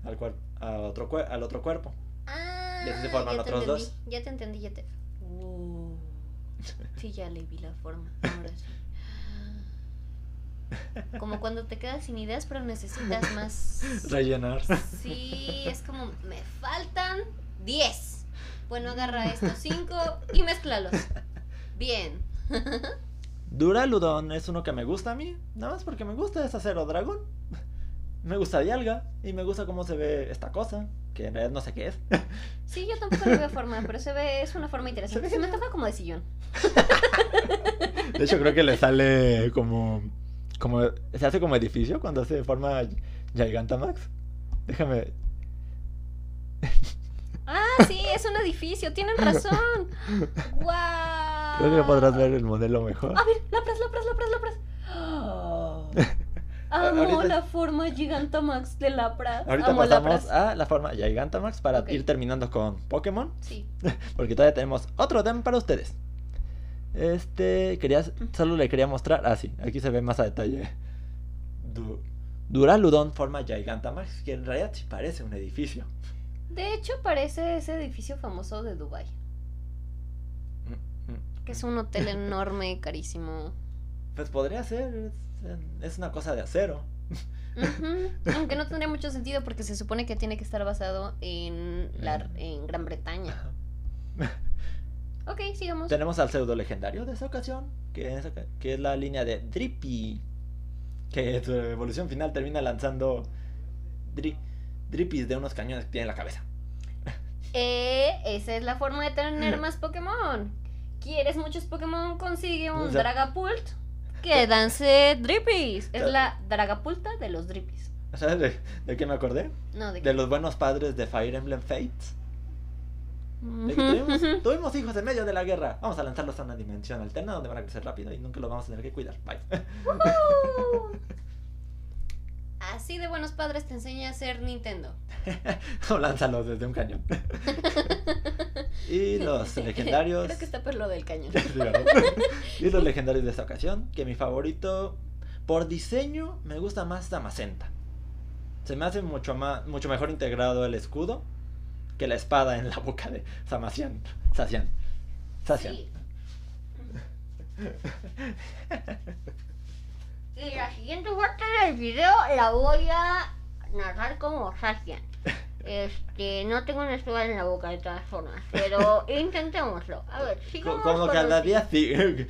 Al, cuer- a otro al otro cuerpo. Ah, Y así se forman ya te otros entendí, dos. Ya te entendí, ya te. Wow. Sí, ya le vi la forma. Ahora sí. Como cuando te quedas sin ideas, pero necesitas más. Rellenar. Sí, es como, me faltan 10. Bueno, agarra estos 5 y mezclalos. Bien. Duraludon es uno que me gusta a mí. Nada más porque me gusta es acero dragón. Me gusta Dialga. Y me gusta cómo se ve esta cosa. Que en realidad no sé qué es. *laughs* Sí, yo tampoco le veo forma, pero se ve, es una forma interesante. ve Se me toca como de sillón. *laughs* De hecho, creo que le sale como. como se hace como edificio cuando hace forma Gigantamax. Déjame. Ah, sí, es un edificio, tienen razón. *laughs* ¡Wow! Creo que podrás ver el modelo mejor. A ver, lapras, lapras, lapras, lapras. Amo Ahorita- la forma Gigantamax de lapras. Ahorita Amo pasamos lapras. a la forma Gigantamax para ir terminando con Pokémon. Sí. *laughs* Porque todavía tenemos otro tema para ustedes. Este, quería, solo le quería mostrar. Ah, sí, aquí se ve más a detalle. Du- Duraludon forma Gigantamax, que en realidad sí parece un edificio. De hecho, parece ese edificio famoso de Dubai Mm, mm. que que es un hotel *laughs* enorme, carísimo. Pues podría ser, es, una cosa de acero. Aunque no tendría mucho sentido porque se supone que tiene que estar basado en, la, en Gran Bretaña. Ok, sigamos. Tenemos al pseudo legendario de esa ocasión, que es, que es la línea de Drippy, que su evolución final termina lanzando dri, Drippys de unos cañones que tiene en la cabeza. Eh, esa es la forma de tener más *laughs* Pokémon. ¿Quieres muchos Pokémon? Consigue un O sea- Dragapult que dance Drippies. Es la Dragapulta de los Drippies. ¿Sabes de, de qué me acordé? No, de De los buenos padres de Fire Emblem Fates. De que tuvimos, tuvimos hijos en medio de la guerra. Vamos a lanzarlos a una dimensión alterna donde van a crecer rápido y nunca los vamos a tener que cuidar. Bye. *laughs* Así de buenos padres te enseña a ser Nintendo. *laughs* o lánzalos desde un cañón. *laughs* y los legendarios. Creo que está por lo del cañón. *laughs* Y los legendarios de esta ocasión, que mi favorito por diseño me gusta más Damacenta. Se me hace mucho más mucho mejor integrado el escudo que la espada en la boca de Samacian. Sacian. Sacian. Sí. Y la siguiente parte del video la voy a narrar como Sastian. *laughs* Este, no tengo una espada en la boca de todas formas, pero *laughs* intentémoslo. A ver, sigamos Como con que a los- la día sí. *laughs*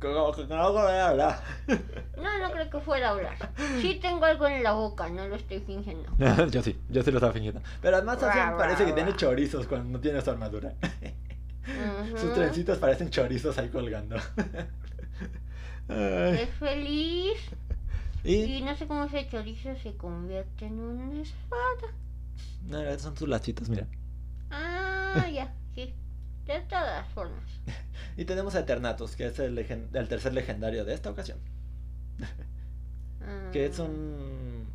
Como que no voy a hablar. No, no creo que fuera a hablar. Sí tengo algo en la boca, no lo estoy fingiendo. yo sí, yo sí lo estaba fingiendo. Pero además Ra, parece que ra, tiene chorizos cuando no tiene su armadura. Sus trencitos parecen chorizos ahí colgando. Ay. Es feliz Y y no sé cómo ese chorizo se convierte en una espada. no, son sus lacitos, mira. Ah, ya, sí. De todas formas. *laughs* Y tenemos a Eternatus, que es el, tercer legendario de esta ocasión. Que es Ah, un...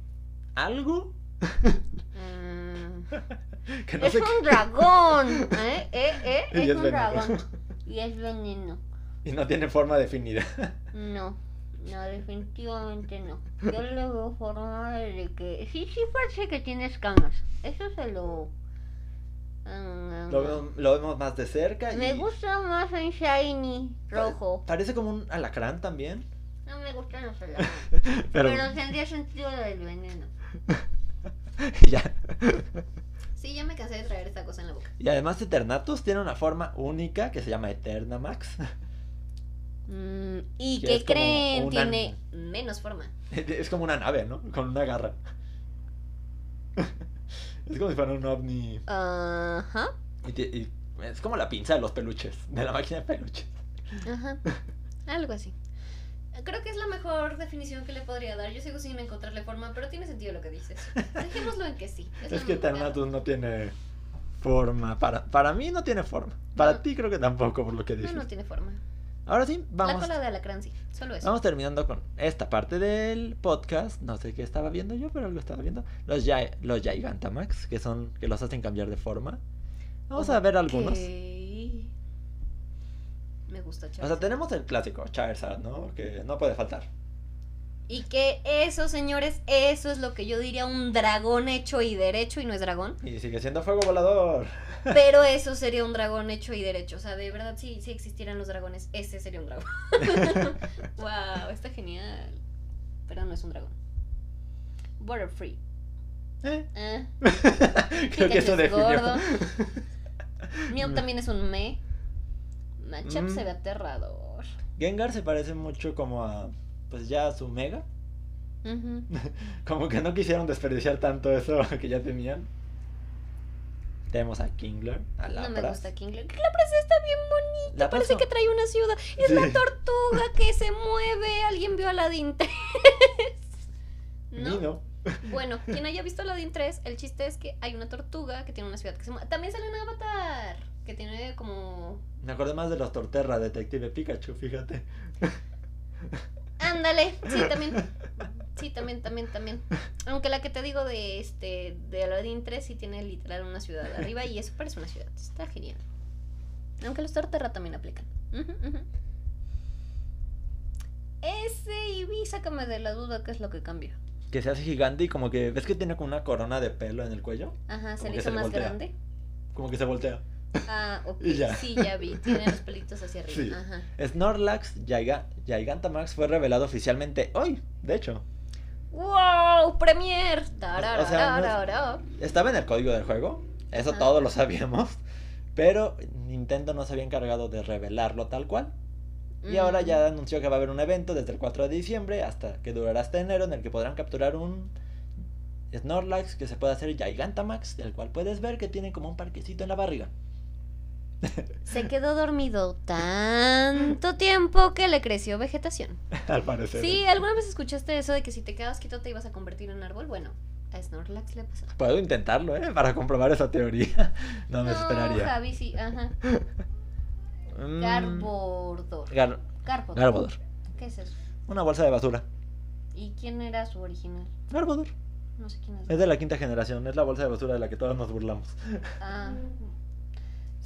¿Algo? ah. *laughs* que no es un dragón. ¿Eh? ¿Eh? ¿Eh? *laughs* Es es un dragón. Y es veneno. Y no tiene forma definida. No. No, definitivamente no. *laughs* Yo le veo forma de que... Sí, sí parece que tiene escamas. Eso se lo... ah, Lo, vemos- lo vemos más de cerca. Me y gusta más en shiny rojo. Parece como un alacrán también. No me gustan los. *laughs* Pero, Pero tendría sentido lo del veneno. *laughs* ya. Sí, ya me cansé de traer esta cosa en la boca. Y además Eternatus tiene una forma única que se llama Eternamax. Mm, ¿Y Que qué creen? una- Tiene menos forma. *laughs* Es como una nave, ¿no? Con una garra. *laughs* Es como si fuera un ovni. Ajá. Y, es como la pinza de los peluches, de la máquina de peluches. Ajá. *laughs* Algo así. Creo que es la mejor definición que le podría dar. Yo sigo sin encontrarle forma, pero tiene sentido lo que dices. Dejémoslo en que sí. Es, que mejor. Eternatus no tiene forma. Para, para mí no tiene forma. Para No. ti creo que tampoco, por lo que No, dices. no tiene forma. Ahora sí, La vamos. cola de alacrán sí. Solo eso. Vamos terminando con esta parte del podcast. No sé qué estaba viendo yo, pero algo estaba viendo. Los, Gi- los Gigantamax, que son que los hacen cambiar de forma. Vamos a ver algunos. Me gusta O sea, Charizard. tenemos el clásico Charizard, ¿no? Que no puede faltar. Y que eso, señores, eso es lo que yo diría un dragón hecho y derecho y no es dragón. Y sigue siendo fuego volador. Pero eso sería un dragón hecho y derecho. O sea, de verdad, si, si existieran los dragones, ese sería un dragón. *laughs* wow, está genial. Pero no es un dragón. Butterfree. ¿Eh? Ah, *laughs* Creo que eso es gordo. *laughs* Mew también es un me. Machop Mm. se ve aterrador. Gengar se parece mucho como a. Pues ya a su mega. Como que no quisieron desperdiciar tanto eso que ya tenían. Tenemos a Kingler, a No me Lapras. gusta Kingler. Lapras está bien bonito. Lapras Parece que trae una ciudad. Es Sí. la tortuga que *laughs* se mueve. Alguien vio Aladdin 3. ¿No? No. Bueno, *laughs* quien haya visto Aladdin 3, el chiste es que hay una tortuga que tiene una ciudad que se mueve. También sale un avatar que tiene como. Me acordé más de los Torterra, Detective Pikachu, fíjate. Ándale, sí, también. *laughs* Sí, también, también, también. Aunque la que te digo de este de Aladdin 3 sí tiene literal una ciudad arriba y eso parece una ciudad. Está genial. Aunque los Torterra también aplican. Ese Eevee, sácame de la duda qué es lo que cambia. Que se hace gigante y como que. ¿Ves que tiene como una corona de pelo en el cuello? Ajá, se le hizo más voltea. grande. Como que se voltea. Ah, *laughs* ok. Y ya. Sí, ya vi. Tiene los pelitos hacia arriba. Sí. Ajá. Snorlax Giga- Gigantamax fue revelado oficialmente hoy, de hecho. ¡Wow! ¡Premier! O sea, no es- Tarararara. Estaba en el código del juego, eso Ajá. todos lo sabíamos, pero Nintendo no se había encargado de revelarlo tal cual. Y ahora Mm. ya anunció que va a haber un evento desde el 4 de diciembre hasta que durará hasta enero en el que podrán capturar un Snorlax que se puede hacer Gigantamax, del cual puedes ver que tiene como un parquecito en la barriga. Se quedó dormido tanto tiempo que le creció vegetación. Al parecer. Sí, ¿alguna vez escuchaste eso de que si te quedas quieto te ibas a convertir en árbol? Bueno, a Snorlax le pasó. Puedo intentarlo, ¿eh? Para comprobar esa teoría. *laughs* No me esperaría. Javi, sí, ajá. Mm, Garbodor. Gar- Garbodor. Garbodor. ¿Qué es eso? Una bolsa de basura. ¿Y quién era su original? Garbodor. No sé quién es. Es de la quinta generación. Es la bolsa de basura de la que todos nos burlamos. Ah. *laughs*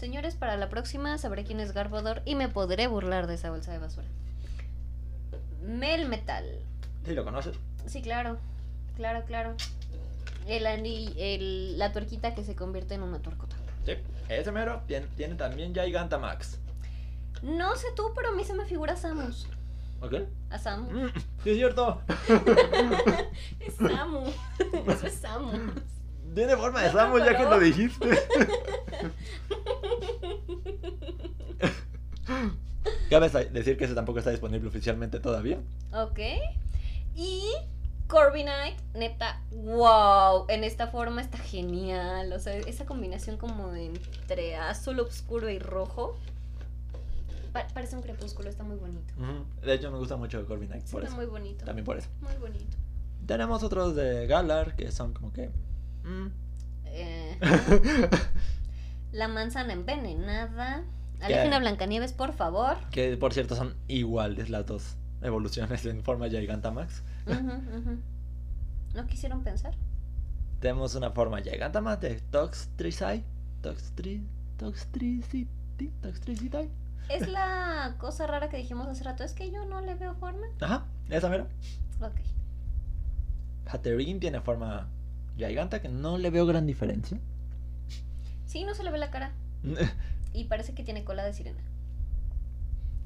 Señores, para la próxima sabré quién es Garbodor y me podré burlar de esa bolsa de basura. Melmetal. ¿Sí lo conoces? Sí, claro. Claro, claro. El, el, la tuerquita que se convierte en una tuercota. Sí. Ese mero tiene, tiene también Gigantamax. No sé tú, pero a mí se me figura Samus. ¿Ok? A Samus. Mm, sí, es cierto. *laughs* Es Samu. Eso *laughs* es Samu. Tiene forma de No, Samus ya que lo dijiste. *laughs* Cabe decir que ese tampoco está disponible oficialmente todavía. Ok. Y Corviknight, neta, wow. En esta forma está genial. O sea, esa combinación como entre azul oscuro y rojo. Pa- parece un crepúsculo, está muy bonito. De hecho, me gusta mucho Corby Knight, por está eso. muy bonito. También por eso. Muy bonito. Tenemos otros de Galar que son como que. Mm. Eh, *laughs* la manzana envenenada. Alejen a Blancanieves, por favor. que por cierto son iguales las dos evoluciones en forma Gigantamax. Ujú. ¿No quisieron pensar? Tenemos una forma Gigantamax de Toxtricite. Toxtri. Toxtricity. Toxtricity. Es la cosa rara que dijimos hace rato. Es que yo no le veo forma. Ajá, esa mera. Ok. Hatterene tiene forma Giganta que no le veo gran diferencia. Sí, no se le ve la cara. *laughs* Y parece que tiene cola de sirena.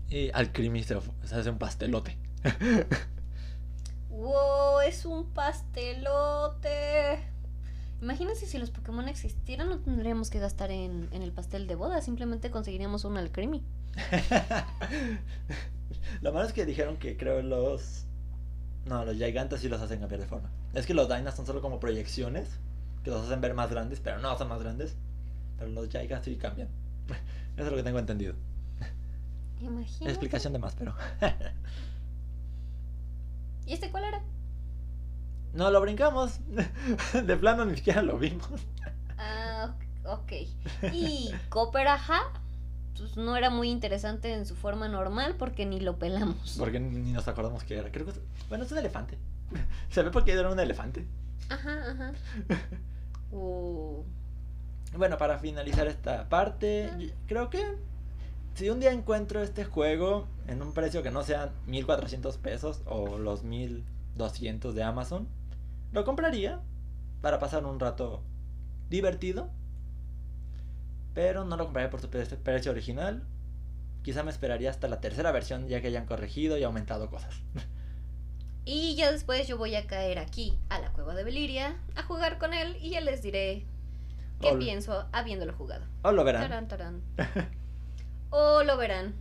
y Alcrimi se, se hace un pastelote. *laughs* ¡Wow! Es un pastelote. Imagínense si los Pokémon existieran, no tendríamos que gastar en, en el pastel de boda. Simplemente conseguiríamos un Alcremie. *laughs* Lo malo es que dijeron que creo los. No, los Gigantas sí los hacen cambiar de forma. Es que los Dynas son solo como proyecciones que los hacen ver más grandes, pero no son más grandes. Pero los Gigas sí cambian. *laughs* Eso es lo que tengo entendido. Imagínate. Explicación de más, pero. *laughs* ¿Y este cuál era? no lo brincamos. *laughs* De plano ni siquiera lo vimos. Ah, ok. Y Cooperaja, pues no era muy interesante en su forma normal porque ni lo pelamos. Porque ni nos acordamos que era. Creo que. Bueno, es un elefante. *laughs* Se ve porque era un elefante. Ajá, ajá. *laughs* Bueno, para finalizar esta parte, creo que si un día encuentro este juego en un precio que no sean 1400 pesos o los 1200 de Amazon, lo compraría para pasar un rato divertido. Pero no lo compraría por su pre- precio original. Quizá me esperaría hasta la tercera versión ya que hayan corregido y aumentado cosas. *laughs* Y ya después yo voy a caer aquí a la cueva de Beliria a jugar con él y ya les diré qué O- pienso habiéndolo jugado. O lo verán. Tarán, tarán. *laughs* O lo verán.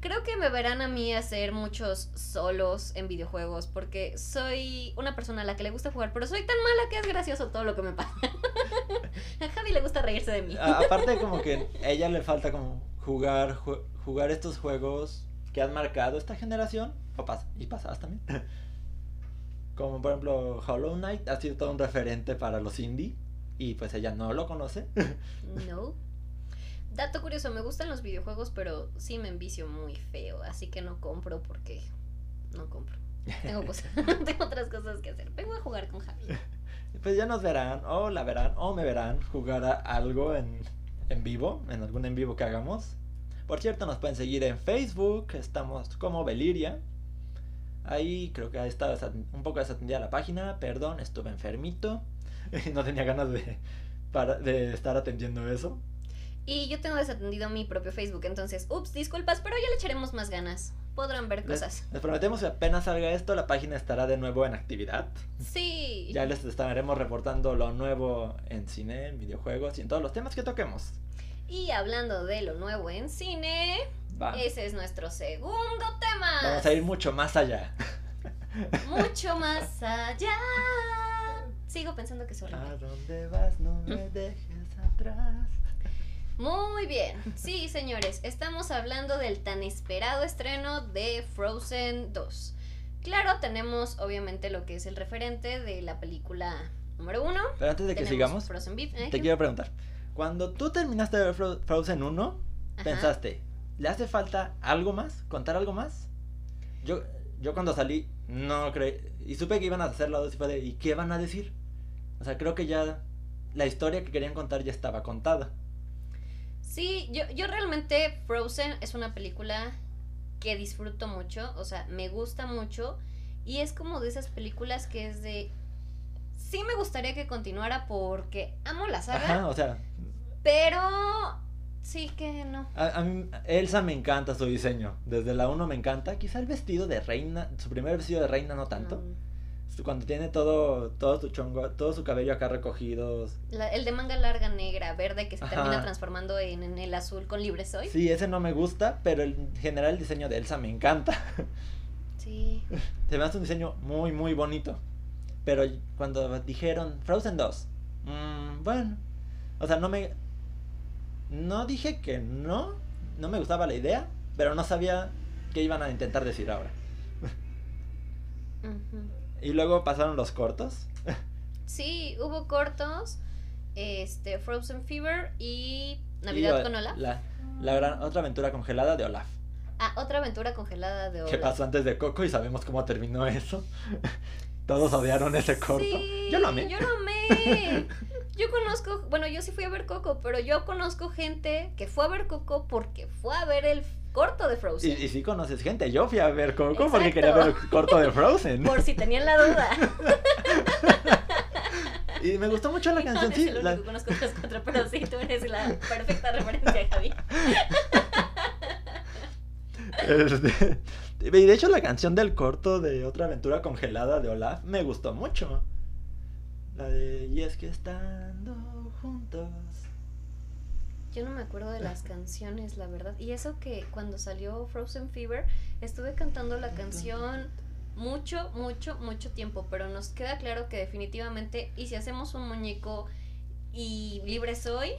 Creo que me verán a mí hacer muchos solos en videojuegos porque soy una persona a la que le gusta jugar, pero soy tan mala que es gracioso todo lo que me pasa. *laughs* A Javi le gusta reírse de mí. A- aparte como que a ella le falta como jugar jue- jugar estos juegos que han marcado esta generación o pas- y pasadas también *laughs* como por ejemplo Hollow Knight ha sido todo un referente para los indie y pues ella no lo conoce No. Dato curioso, me gustan los videojuegos, pero sí me envicio muy feo, así que no compro porque no compro. Tengo cosas, *laughs* tengo otras cosas que hacer. Vengo a jugar con Javi. *laughs* pues ya nos verán o la verán o me verán jugar a algo en, en vivo en algún en vivo que hagamos por cierto nos pueden seguir en Facebook estamos como Beliria Ahí creo que ha estado un poco desatendida la página, perdón, estuve enfermito, *laughs* no tenía ganas de, para, de estar atendiendo eso. Y yo tengo desatendido mi propio Facebook, entonces, ups, disculpas, pero ya le echaremos más ganas. Podrán ver Les, cosas. les prometemos que apenas salga esto, la página estará de nuevo en actividad. Sí. Ya les estaremos reportando lo nuevo en cine, en videojuegos y en todos los temas que toquemos. Y hablando de lo nuevo en cine, Va. ese es nuestro segundo tema. Vamos a ir mucho más allá. *laughs* mucho más allá. Sigo pensando que es ¿A horrible. dónde vas? No me dejes atrás. Muy bien. Sí, señores, estamos hablando del tan esperado estreno de Frozen 2. Claro, tenemos obviamente lo que es el referente de la película número uno. Pero antes de que sigamos, Frozen Beef. ¿eh? te quiero preguntar. Cuando tú terminaste de ver Fro- Frozen 1, Ajá. pensaste, ¿le hace falta algo más? ¿Contar algo más? Yo, yo cuando salí, no creí. Y supe que iban a hacer la dos y fue de, ¿y qué van a decir? O sea, creo que ya la historia que querían contar ya estaba contada. Sí, yo, yo realmente Frozen es una película que disfruto mucho, o sea, me gusta mucho y es como de esas películas que es de... Sí me gustaría que continuara porque amo la saga, Ajá, o sea, pero sí que no. a, a mí, Elsa me encanta su diseño. Desde la 1 me encanta. Quizá el vestido de reina, su primer vestido de reina no tanto. Mm. Cuando tiene todo, todo su chongo, todo su cabello acá recogido. La- el de manga larga negra, verde, que se Ajá. termina transformando en, en el azul con libre soy. Sí, ese no me gusta, pero en general el diseño de Elsa me encanta. Sí. *laughs* Se me hace un diseño muy, muy bonito. Pero cuando dijeron Frozen 2, mm, bueno, o sea, no me... No dije que no, no me gustaba la idea, pero no sabía qué iban a intentar decir ahora. Y luego pasaron los cortos. Sí, hubo cortos, este, Frozen Fever y Navidad con Olaf. La, la gran, otra aventura congelada de Olaf. Ah, otra aventura congelada de Olaf. ¿Qué pasó antes de Coco? Y sabemos cómo terminó eso. *laughs* Todos odiaron ese corto. Sí, Yo lo amé. Yo lo amé. Yo conozco, bueno, yo sí fui a ver Coco, pero yo conozco gente que fue a ver Coco porque fue a ver el corto de Y, Frozen. y sí conoces gente. Yo fui a ver Coco porque quería Exacto. ver el corto de Frozen. Por si tenían la duda. *laughs* Y me gustó mucho la canción, no sí. el la- único que conozco los cuatro, pero sí, tú eres la perfecta referencia, Javi. este, y de hecho la canción del corto de Otra aventura congelada de Olaf me gustó mucho. La de Y es que estando juntos. Yo no me acuerdo de las canciones, la verdad. Y eso que cuando salió Frozen Fever, estuve cantando la canción mucho, mucho, mucho tiempo. Pero nos queda claro que definitivamente, y si hacemos un muñeco y libre soy,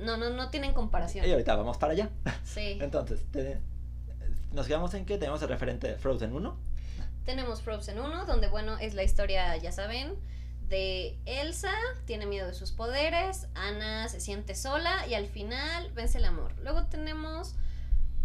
no, no, no tienen comparación. Y ahorita vamos para allá. Sí. *laughs* Entonces, te- nos quedamos en que tenemos el referente de Frozen 1. Tenemos Frozen 1, donde bueno, es la historia, ya saben, de Elsa, tiene miedo de sus poderes, Anna se siente sola y al final vence el amor. Luego tenemos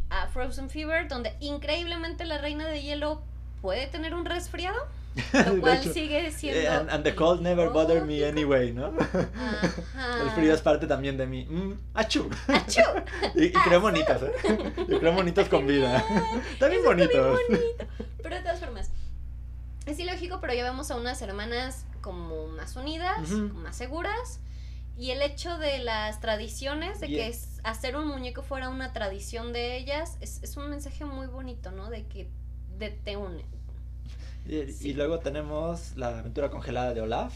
a Frozen Fever, donde increíblemente la reina de hielo puede tener un resfriado, *laughs* lo cual hecho, sigue siendo... eh, and, and the cold never bothered me anyway, ¿no? Ajá. *laughs* El frío es parte también de mí. Mm, achú. ¡Achú! *laughs* Y, y creo bonitos, ¿eh? Yo creo bonitos con vida. Bien Eso está bien bonitos. bonito. Pero de todas formas, es ilógico, pero ya vemos a unas hermanas como más unidas, Ujú. más seguras. Y el hecho de las tradiciones, de Y que es- hacer un muñeco fuera una tradición de ellas, es, es un mensaje muy bonito, ¿no? De que de, te une. Y, y Sí. luego tenemos la aventura congelada de Olaf.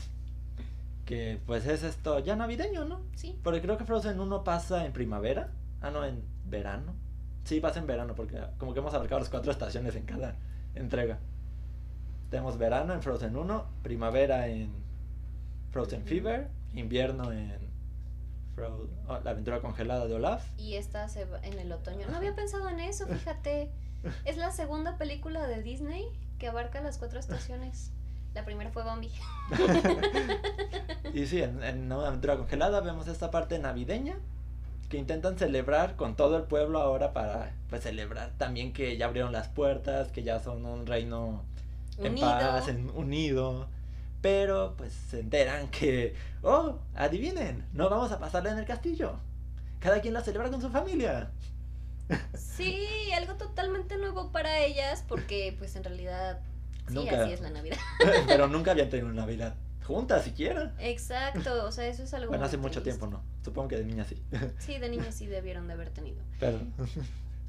Que pues es esto ya navideño, ¿no? Sí. Porque creo que Frozen 1 pasa en primavera. Ah, no, en verano. Sí, pasa en verano porque como que hemos abarcado las cuatro estaciones en cada entrega. Tenemos verano en Frozen 1, primavera en Frozen. Fever, invierno en Fro- oh, la aventura congelada de Olaf. Y esta se va en el otoño. No había pensado en eso, fíjate. *laughs* Es la segunda película de Disney que abarca las cuatro estaciones. La primera fue Bambi. *laughs* Y sí, en, en una aventura congelada vemos esta parte navideña que intentan celebrar con todo el pueblo ahora para pues celebrar también que ya abrieron las puertas, que ya son un reino en Unido. paz, en- unido. Pero pues se enteran que, oh, adivinen, no vamos a pasarla en el castillo. Cada quien la celebra con su familia. Sí, algo totalmente nuevo para ellas porque pues en realidad sí, Nunca. así es la Navidad. *laughs* Pero nunca habían tenido una Navidad juntas siquiera. Exacto, o sea, eso es algo Bueno, hace mucho triste. tiempo no. Supongo que de niña sí. Sí, de niños sí debieron de haber tenido. Pero.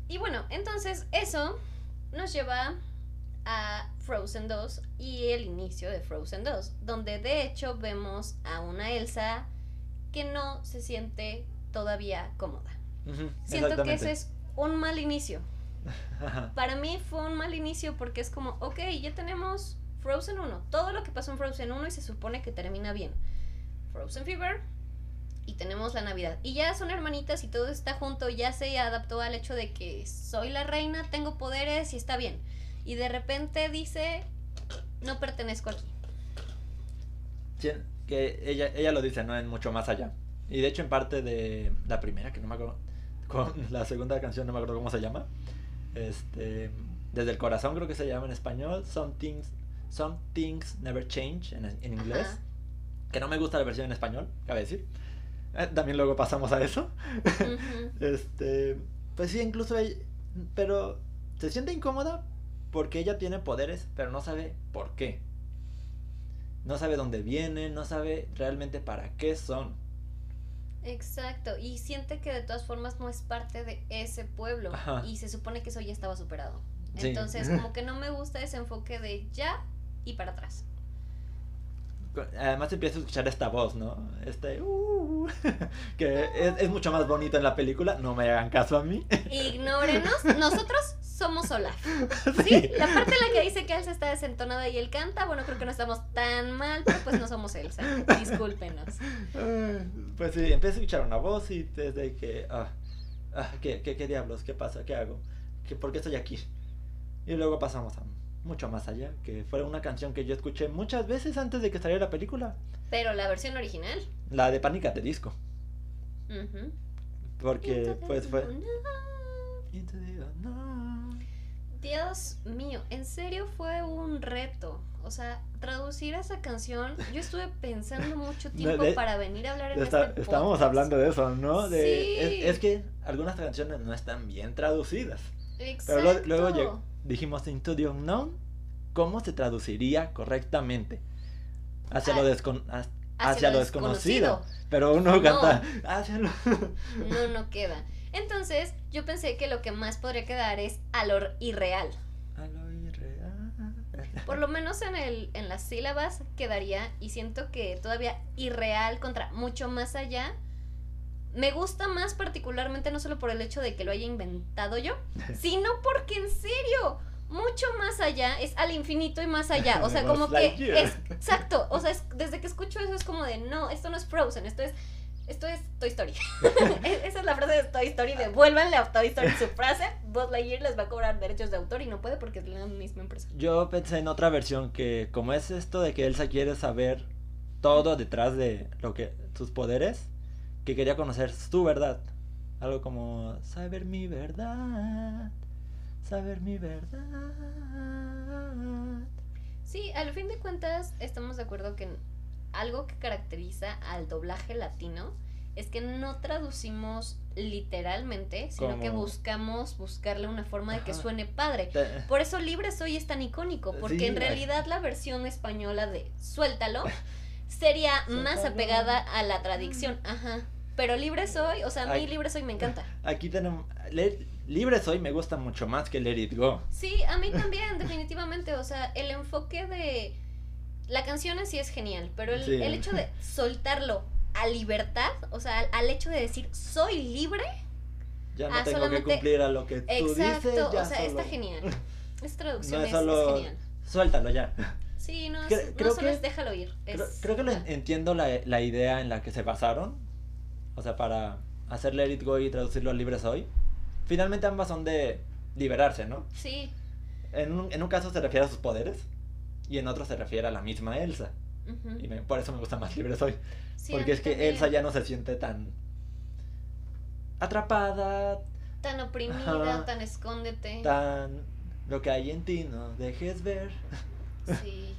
Y bueno, entonces eso nos lleva a Frozen 2 y el inicio de Frozen 2, donde de hecho vemos a una Elsa que no se siente todavía cómoda. Siento que ese es un mal inicio. Para mí fue un mal inicio porque es como, ok, ya tenemos Frozen 1, todo lo que pasó en Frozen 1 y se supone que termina bien. Frozen Fever y tenemos la Navidad. Y ya son hermanitas y todo está junto, ya se adaptó al hecho de que soy la reina, tengo poderes y está bien. Y de repente dice, no pertenezco aquí. Sí, que ella, ella lo dice, ¿no? En mucho más allá. Y de hecho, en parte de la primera, que no me acuerdo. *laughs* Con la segunda canción, no me acuerdo cómo se llama. Este. Desde el corazón, creo que se llama en español. Some things, some things never change en, en inglés. Ajá. Que no me gusta la versión en español, cabe decir. Eh, también luego pasamos a eso. Ujú. *laughs* Este, pues sí, incluso ella, pero se siente incómoda porque ella tiene poderes, pero no sabe por qué. No sabe dónde vienen, no sabe realmente para qué son. Exacto, y siente que de todas formas no es parte de ese pueblo Ajá. y se supone que eso ya estaba superado. Sí. Entonces, *laughs* como que no me gusta ese enfoque de ya y para atrás. Además empieza a escuchar esta voz, ¿no? Este, "Uh", *laughs* que es, es mucho más bonito en la película, no me hagan caso a mí. *laughs* Ignórenos, nosotros somos Olaf. *laughs* Sí, la parte en la que dice que Elsa está desentonada y él canta, bueno, creo que no estamos tan mal, pero pues no somos Elsa. Discúlpenos. Pues sí, empieza a escuchar una voz y desde que, ah, ah, ¿qué, qué, qué diablos? ¿Qué pasa? ¿Qué hago? ¿Qué, ¿Por qué estoy aquí? Y luego pasamos a mucho más allá, que fue una canción que yo escuché muchas veces antes de que saliera la película, Pero la versión original. la de Pánica de Disco, porque pues fue... Dios mío, en serio fue un reto. O sea, traducir esa canción, yo estuve pensando mucho *laughs* tiempo de- para venir a hablar en Está- este estábamos hablando de eso, ¿no? De, Sí. es, es que algunas canciones no están bien traducidas. Exacto. Pero luego llegó- dijimos Into the Unknown, ¿cómo se traduciría correctamente? Hacia, Ah, lo, descon- ha- hacia hacia lo lo desconocido. desconocido. Pero uno No. canta hacia lo... *laughs* No, no queda. Entonces, yo pensé que lo que más podría quedar es a lo irreal. a lo irreal. Por lo menos en el en las sílabas quedaría y siento que todavía irreal contra mucho más allá. Me gusta más particularmente no solo por el hecho de que lo haya inventado yo, *laughs* sino porque en serio, mucho más allá es al infinito y más allá. O sea, *laughs* como que es exacto, o sea, es- desde que escucho eso es como de, no, esto no es Frozen, esto es esto es Toy Story. *laughs* E- Esa es la frase de Toy Story, devuélvanle a Toy Story su frase. Buzz Lightyear les va a cobrar derechos de autor y no puede porque es la misma empresa. Yo pensé en otra versión que como es esto de que Elsa quiere saber todo detrás de lo que sus poderes, que quería conocer su verdad. Algo como saber mi verdad, saber mi verdad. Sí, al fin de cuentas estamos de acuerdo que algo que caracteriza al doblaje latino es que no traducimos literalmente, sino que buscamos buscarle una forma de que suene padre. Por eso Libre Soy es tan icónico, porque Sí, en ay. realidad la versión española de Suéltalo sería *laughs* más apegada a la tradición, ajá. Pero Libre Soy, o sea, a mí. Libre Soy me encanta. *laughs* Aquí tenemos... Le- Libre soy me gusta mucho más que Let It Go. Sí, a mí también, *laughs* definitivamente. O sea, el enfoque de. La canción en sí es genial, pero el, Sí. el hecho de soltarlo a libertad, o sea, al, al hecho de decir soy libre, Ya no tengo solamente- que cumplir a lo que tú exacto, dices. ya o sea, está solo- genial. *laughs* Esta traducción No es, es solo... es genial. Suéltalo ya. Sí, no, es- Cre- no creo solo que- es déjalo ir. Creo, es- creo que lo en- entiendo la, la idea en la que se basaron. O sea, para hacer Let It Go y traducirlo a Libre Soy. Finalmente ambas son de liberarse, ¿no? Sí. En un, en un caso se refiere a sus poderes y en otro se refiere a la misma Elsa. Y me- por eso me gusta más Libre Soy. Sí, porque es que también. Elsa ya no se siente tan atrapada, Tan oprimida, tan escóndete. tan... Lo que hay en ti no dejes ver. Sí.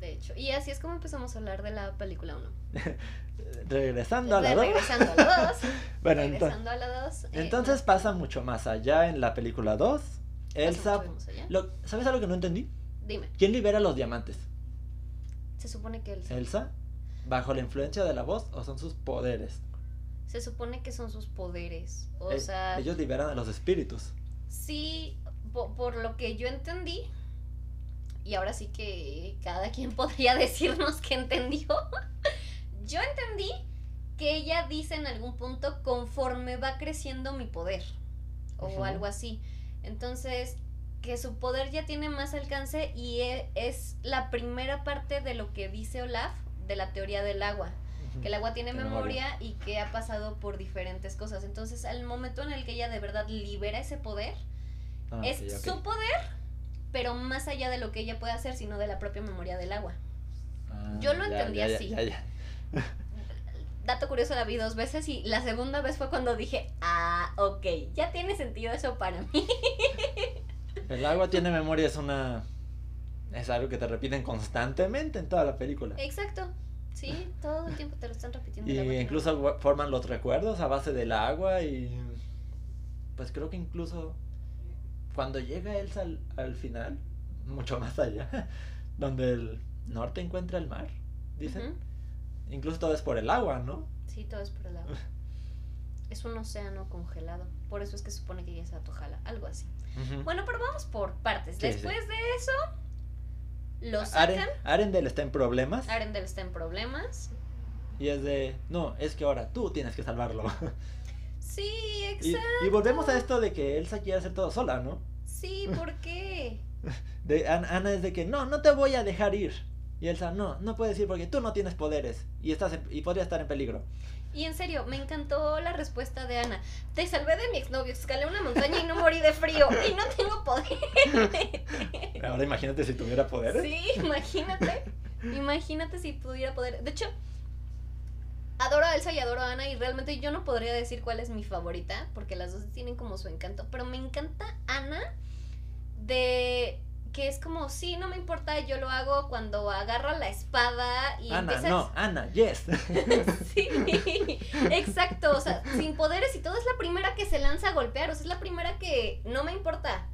De hecho. Y así es como empezamos a hablar de la película 1. *laughs* Regresando a la De- dos. regresando a la 2. *laughs* Bueno, entonces... regresando a la 2. Entonces pasa mucho más allá en la película 2. Elsa... Lo- ¿Sabes algo que no entendí? Dime, ¿Quién libera los diamantes? se supone que Elsa. Elsa, bajo la influencia de la voz o son sus poderes. Se supone que son sus poderes. O Eh, sea, ellos liberan a los espíritus. sí, po- por, lo que yo entendí, y ahora sí que cada quien *laughs* podría decirnos que entendió, yo entendí que ella dice en algún punto conforme va creciendo mi poder, o algo así. Entonces, que su poder ya tiene más alcance y e- es la primera parte de lo que dice Olaf de la teoría del agua que el agua tiene memoria y que ha pasado por diferentes cosas. Entonces, al momento en el que ella de verdad libera ese poder, Ah, es su poder, pero más allá de lo que ella puede hacer, sino de la propia memoria del agua. Ah, yo lo ya, entendí ya, ya, así. ya, ya. Dato curioso, la vi dos veces y la segunda vez fue cuando dije, ah, ok, ya tiene sentido eso para mí. *laughs* El agua tiene memoria, es una. Es algo que te repiten constantemente en toda la película. Exacto. Sí, todo el tiempo te lo están repitiendo. Y el agua tiene incluso forman los recuerdos a base del agua y. Pues creo que incluso. Cuando llega Elsa al, al final, mucho más allá, *laughs* donde el norte encuentra el mar, dicen. Incluso todo es por el agua, ¿no? Sí, todo es por el agua. *laughs* Es un océano congelado. Por eso es que se supone que ya es Atojala, algo así. Bueno, pero vamos por partes. Sí, sí. Después de eso, lo sacan. Arendelle está en problemas Arendelle está en problemas. y es de. No, es que ahora tú tienes que salvarlo. *laughs* Sí, Y, exacto. y volvemos a esto de que Elsa quiere hacer todo sola, ¿no? Sí, ¿por qué? *laughs* De, An- Ana es de que no, no te voy a dejar ir. Y Elsa, no, no puedes ir porque tú no tienes poderes y estás en- y podría estar en peligro. Y en serio, me encantó la respuesta de Ana. Te salvé de mi exnovio, escalé una montaña y no morí de frío. Y no tengo poder. Ahora imagínate si tuviera poderes. Sí, imagínate. Imagínate si pudiera poder. De hecho, adoro a Elsa y adoro a Ana. Y realmente yo no podría decir cuál es mi favorita. Porque las dos tienen como su encanto. Pero me encanta Ana. De que es como, sí, no me importa, yo lo hago cuando agarra la espada y Ana, empieza a- no, Ana, yes. *laughs* Sí, exacto, o sea, sin poderes y todo es la primera que se lanza a golpear, o sea, es la primera que no me importa.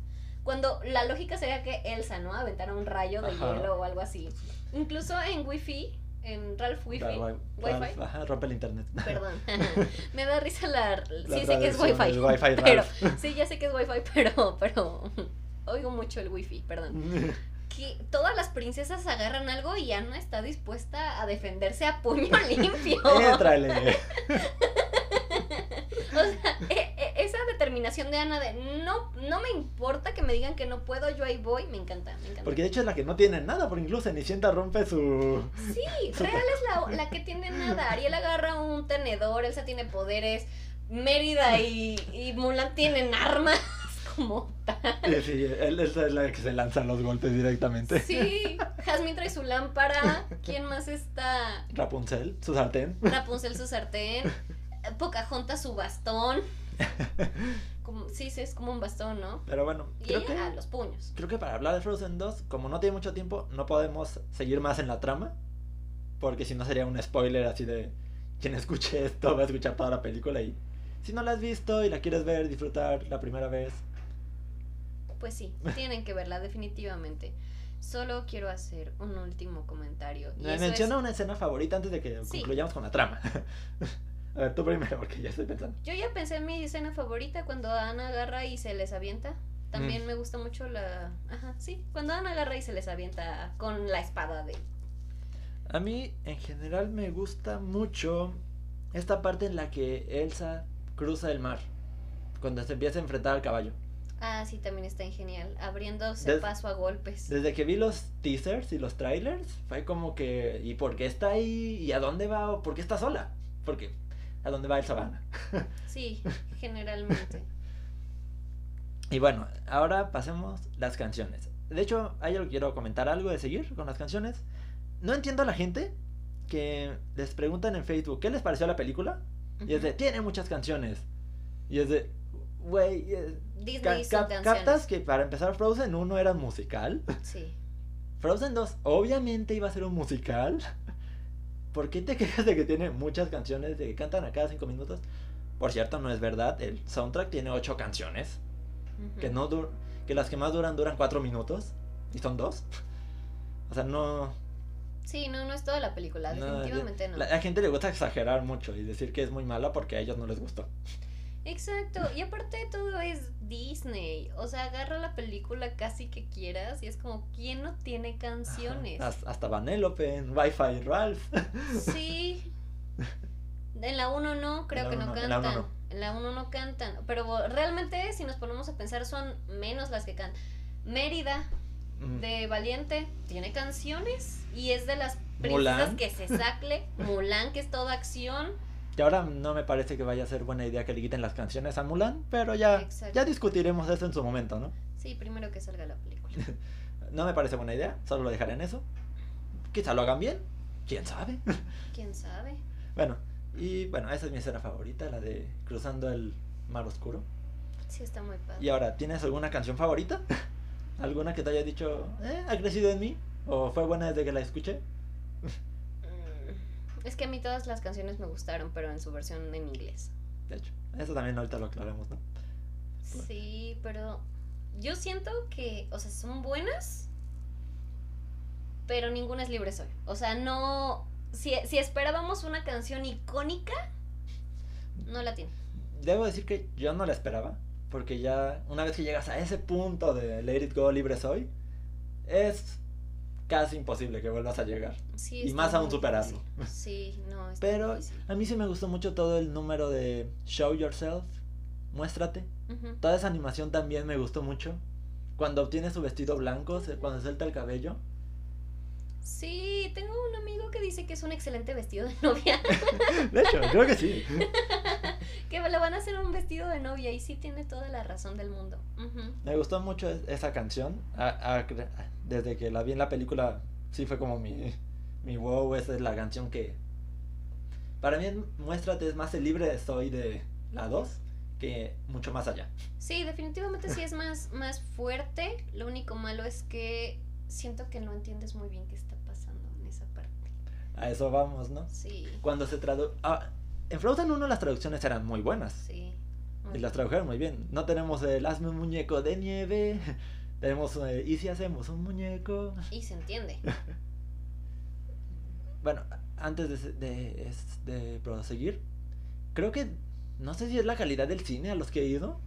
Cuando la lógica sería que Elsa, ¿no? Aventara un rayo de Ajá. hielo o algo así. Incluso en Wi-Fi, en Ralph Wi-Fi, Ralph- Wi-Fi, ajá, rompe el internet. perdón, *laughs* *laughs* me da risa la... La sí sé que es Wi-Fi, Wi-Fi pero, Ralph. sí, ya sé que es Wi-Fi, pero, pero, oigo mucho el Wi-Fi, perdón *laughs* que todas las princesas agarran algo y Ana está dispuesta a defenderse a puño *laughs* limpio. Éntrale. *laughs* O sea, e- e- esa determinación de Ana de no, no me importa que me digan que no puedo, yo ahí voy, me encanta, me encanta. Porque de hecho es la que no tiene nada, porque incluso Cenicienta rompe su... Sí, Real es la, la que tiene nada. Ariel agarra un tenedor, Elsa tiene poderes, Mérida y, y Mulan tienen armas como Sí, sí, él- esa es la que se lanzan los golpes directamente. Sí, Jasmine trae su lámpara. ¿Quién más está? Rapunzel, su sartén. Rapunzel su sartén. Pocahontas su bastón. Como, sí, sí, es como un bastón, ¿no? Pero bueno, Y creo ella que... a los puños. Creo que para hablar de Frozen 2, como no tiene mucho tiempo, no podemos seguir más en la trama. Porque si no sería un spoiler así de quien escuche esto va a escuchar toda la película y si no la has visto y la quieres ver, disfrutar la primera vez. Pues sí, *laughs* tienen que verla, definitivamente. Solo quiero hacer un último comentario. Y Me menciona es- una escena favorita antes de que Sí. concluyamos con la trama. *laughs* a ver, tú primero, porque ya estoy pensando. Yo ya pensé en mi escena favorita cuando Ana agarra y se les avienta. También Mm. me gusta mucho la... Ajá, sí. Cuando Ana agarra y se les avienta con la espada de... A mí, en general, me gusta mucho esta parte en la que Elsa cruza el mar. Cuando se empieza a enfrentar al caballo. Ah, sí, también está en genial. Abriéndose Des- paso a golpes. Desde que vi los teasers y los trailers, fue como que, ¿y por qué está ahí? ¿Y a dónde va? ¿O ¿Por qué está sola? Porque, ¿a dónde va Elsa Sabana? *laughs* Sí, generalmente. Y bueno, ahora pasemos las canciones. De hecho, hay algo, quiero comentar algo de seguir con las canciones. No entiendo a la gente que les preguntan en Facebook, ¿qué les pareció la película? Y es de, tiene muchas canciones. Y es de, güey, eh, Disney ca- canciones. captas que para empezar Frozen 1 era musical. Sí. Frozen 2 obviamente iba a ser un musical. ¿Por qué te quejas de que tiene muchas canciones, de que cantan a cada 5 minutos? Por cierto, no es verdad, el soundtrack tiene 8 canciones, Ujú. que, no dur- que las que más duran duran 4 minutos, y son 2. O sea, no... Sí, no, no es toda la película, No, definitivamente no. La, a la gente le gusta exagerar mucho y decir que es muy mala porque a ellos no les gustó. Exacto, y aparte de todo es Disney, o sea, agarra la película casi que quieras y es como, ¿quién no tiene canciones? Hasta, hasta Vanellope en Wi-Fi Ralph. Sí. En la 1 no, creo que no uno- en la cantan. uno En la 1 no cantan. Pero realmente, si nos ponemos a pensar, son menos las que cantan. Mérida, Mm. de Valiente, tiene canciones y es de las princesas Mulan. que se sacle. *laughs* Mulan, que es toda acción. Y ahora no me parece que vaya a ser buena idea que le quiten las canciones a Mulan, pero ya, ya discutiremos eso en su momento, ¿no? Sí, primero que salga la película. *laughs* No me parece buena idea, solo lo dejaré en eso. Quizá lo hagan bien, quién sabe. *laughs* ¿Quién sabe? bueno, y bueno, esa es mi escena favorita, la de Cruzando el Mar Oscuro. Sí, está muy padre. Y ahora, ¿tienes alguna canción favorita? *laughs* ¿Alguna que te haya dicho, eh, ha crecido en mí? ¿O fue buena desde que la escuché? Es que a mí todas las canciones me gustaron, pero en su versión en inglés. De hecho, eso también ahorita lo aclaramos, ¿no? Sí, pero yo siento que, o sea, son buenas, pero ninguna es libre soy. O sea, no. Si, si esperábamos una canción icónica, no la tiene. Debo decir que yo no la esperaba, porque ya una vez que llegas a ese punto de Let It Go, libre soy, es casi imposible que vuelvas a llegar. Sí, Y más aún superarlo. Sí, no, Pero difícil. a mí sí me gustó mucho todo el número de Show Yourself, muéstrate. Toda esa animación también me gustó mucho. Cuando obtiene su vestido blanco, se- cuando suelta el cabello. Sí, tengo un amigo que dice que es un excelente vestido de novia. *laughs* De hecho, creo que sí. *laughs* que le van a hacer un vestido de novia y sí tiene toda la razón del mundo. Me gustó mucho es- esa canción. A- a- desde que la vi en la película, sí fue como mi, mi wow. Esa es la canción que. Para mí, Muéstrate es más el libre soy de la 2 que mucho más allá. Sí, definitivamente sí es más, más fuerte. Lo único malo es que siento que no entiendes muy bien qué está pasando en esa parte. A eso vamos, ¿no? Sí, Cuando se tradujo. En Frozen 1 las traducciones eran muy buenas. sí. muy Y las tradujeron muy bien. No tenemos el hazme un muñeco de nieve. *laughs* Tenemos eh, y si hacemos un muñeco. Y se entiende. *laughs* Bueno, antes de, de, de proseguir, creo que no sé si es la calidad del cine a los que he ido,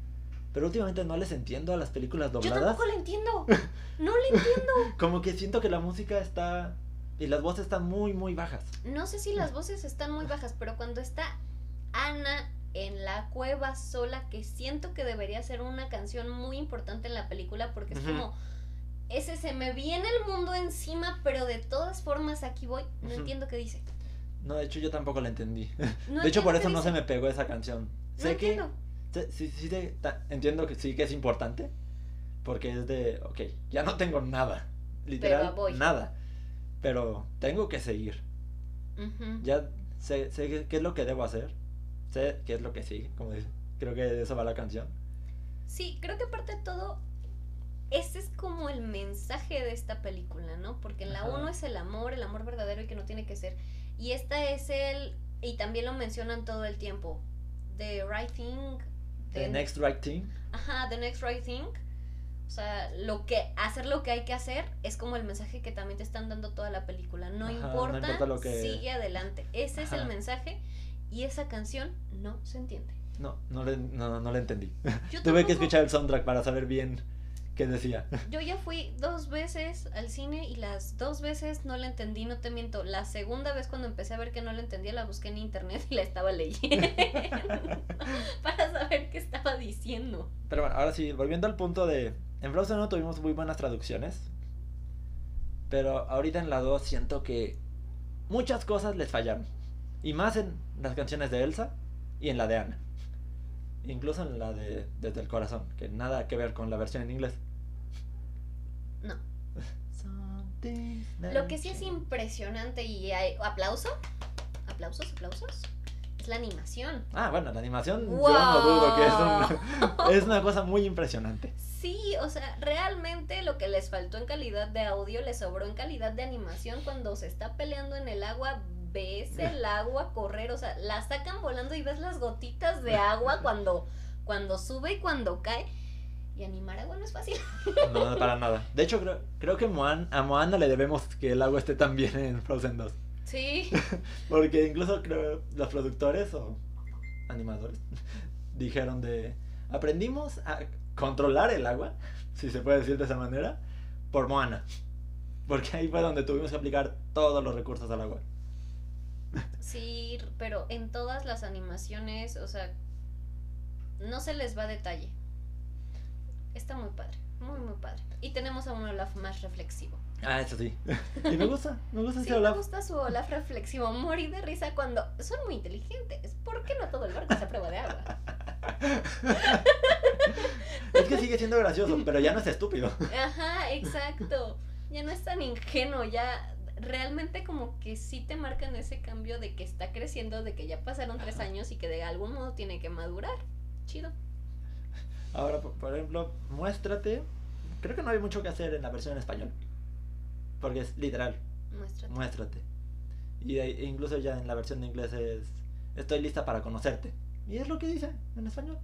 pero últimamente no les entiendo a las películas Yo dobladas. tampoco la entiendo. *laughs* No la entiendo. Como que siento que la música está y las voces están muy muy bajas. No sé si las voces están muy bajas, pero cuando está Ana en la cueva sola, que siento que debería ser una canción muy importante en la película, porque es como, ese se me viene el mundo encima, pero de todas formas aquí voy, no entiendo qué dice. No, de hecho yo tampoco la entendí. No *laughs* de hecho por eso no se me pegó esa canción. No Sé entiendo. sí, sí, ta- entiendo que sí que es importante porque es de, ok, ya no tengo nada, literal voy. nada, pero tengo que seguir. Ya sé, sé qué, es lo que debo hacer. Sé qué es lo que sigue, como dice. Creo que de eso va la canción. Sí, creo que aparte de todo, ese es como el mensaje de esta película, ¿no? Porque en la Ajá. 1 es el amor, el amor verdadero y que no tiene que ser. Y esta es el, y también lo mencionan todo el tiempo, the right thing. The Next Right Thing. Ajá, the next right thing. O sea, lo que, hacer lo que hay que hacer es como el mensaje que también te están dando toda la película. No, Ajá, no importa, lo que- sigue adelante. Ese es el mensaje y esa canción no se entiende. No, no le, no, no le entendí. Yo *laughs* Tuve que escuchar el soundtrack para saber bien qué decía. *laughs* Yo ya fui dos veces al cine y las dos veces no la entendí, no te miento. La segunda vez cuando empecé a ver que no la entendía la busqué en internet y la estaba leyendo *laughs* para saber qué estaba diciendo. Pero bueno, ahora sí, volviendo al punto de... En Frozen no tuvimos muy buenas traducciones. Pero ahorita en la 2 siento que muchas cosas les fallaron. Y más en las canciones de Elsa y en la de Anna. Incluso en la de Desde el Corazón, que nada que ver con la versión en inglés. No. *laughs* Lo que sí es impresionante y hay aplauso, aplausos, aplausos, es la animación. Ah, bueno, la animación yo no dudo que es, un- *laughs* es una cosa muy impresionante. Sí, o sea, realmente lo que les faltó en calidad de audio les sobró en calidad de animación cuando se está peleando en el agua. Ves el *laughs* agua correr, o sea, la sacan volando y ves las gotitas de agua *laughs* cuando, cuando sube y cuando cae. Y animar agua no es fácil. *laughs* No, para nada. De hecho, creo, creo que Moan, a Moana le debemos que el agua esté tan bien en Frozen 2. Sí. Porque incluso creo los productores o animadores dijeron de aprendimos a controlar el agua, si se puede decir de esa manera, por Moana. Porque ahí fue donde tuvimos que aplicar todos los recursos al agua. Sí, pero en todas las animaciones, o sea, no se les va detalle. Está muy padre, muy, muy padre. Y tenemos a un Olaf más reflexivo. Ah, eso sí. *laughs* Y me gusta, me gusta Sí, ese me Olaf. gusta su Olaf reflexivo. Morí de risa cuando son muy inteligentes. ¿Por qué no todo el barco es a prueba de agua? *laughs* Es que sigue siendo gracioso, pero ya no es estúpido. Ajá, exacto. Ya no es tan ingenuo, ya realmente como que sí te marcan ese cambio de que está creciendo, de que ya pasaron tres años y que de algún modo tiene que madurar. Chido. Ahora, por ejemplo, muéstrate. Creo que no hay mucho que hacer en la versión en español. Porque es literal, Muéstrate. muéstrate. Y e incluso ya en la versión de inglés es estoy lista para conocerte. Y es lo que dice en español.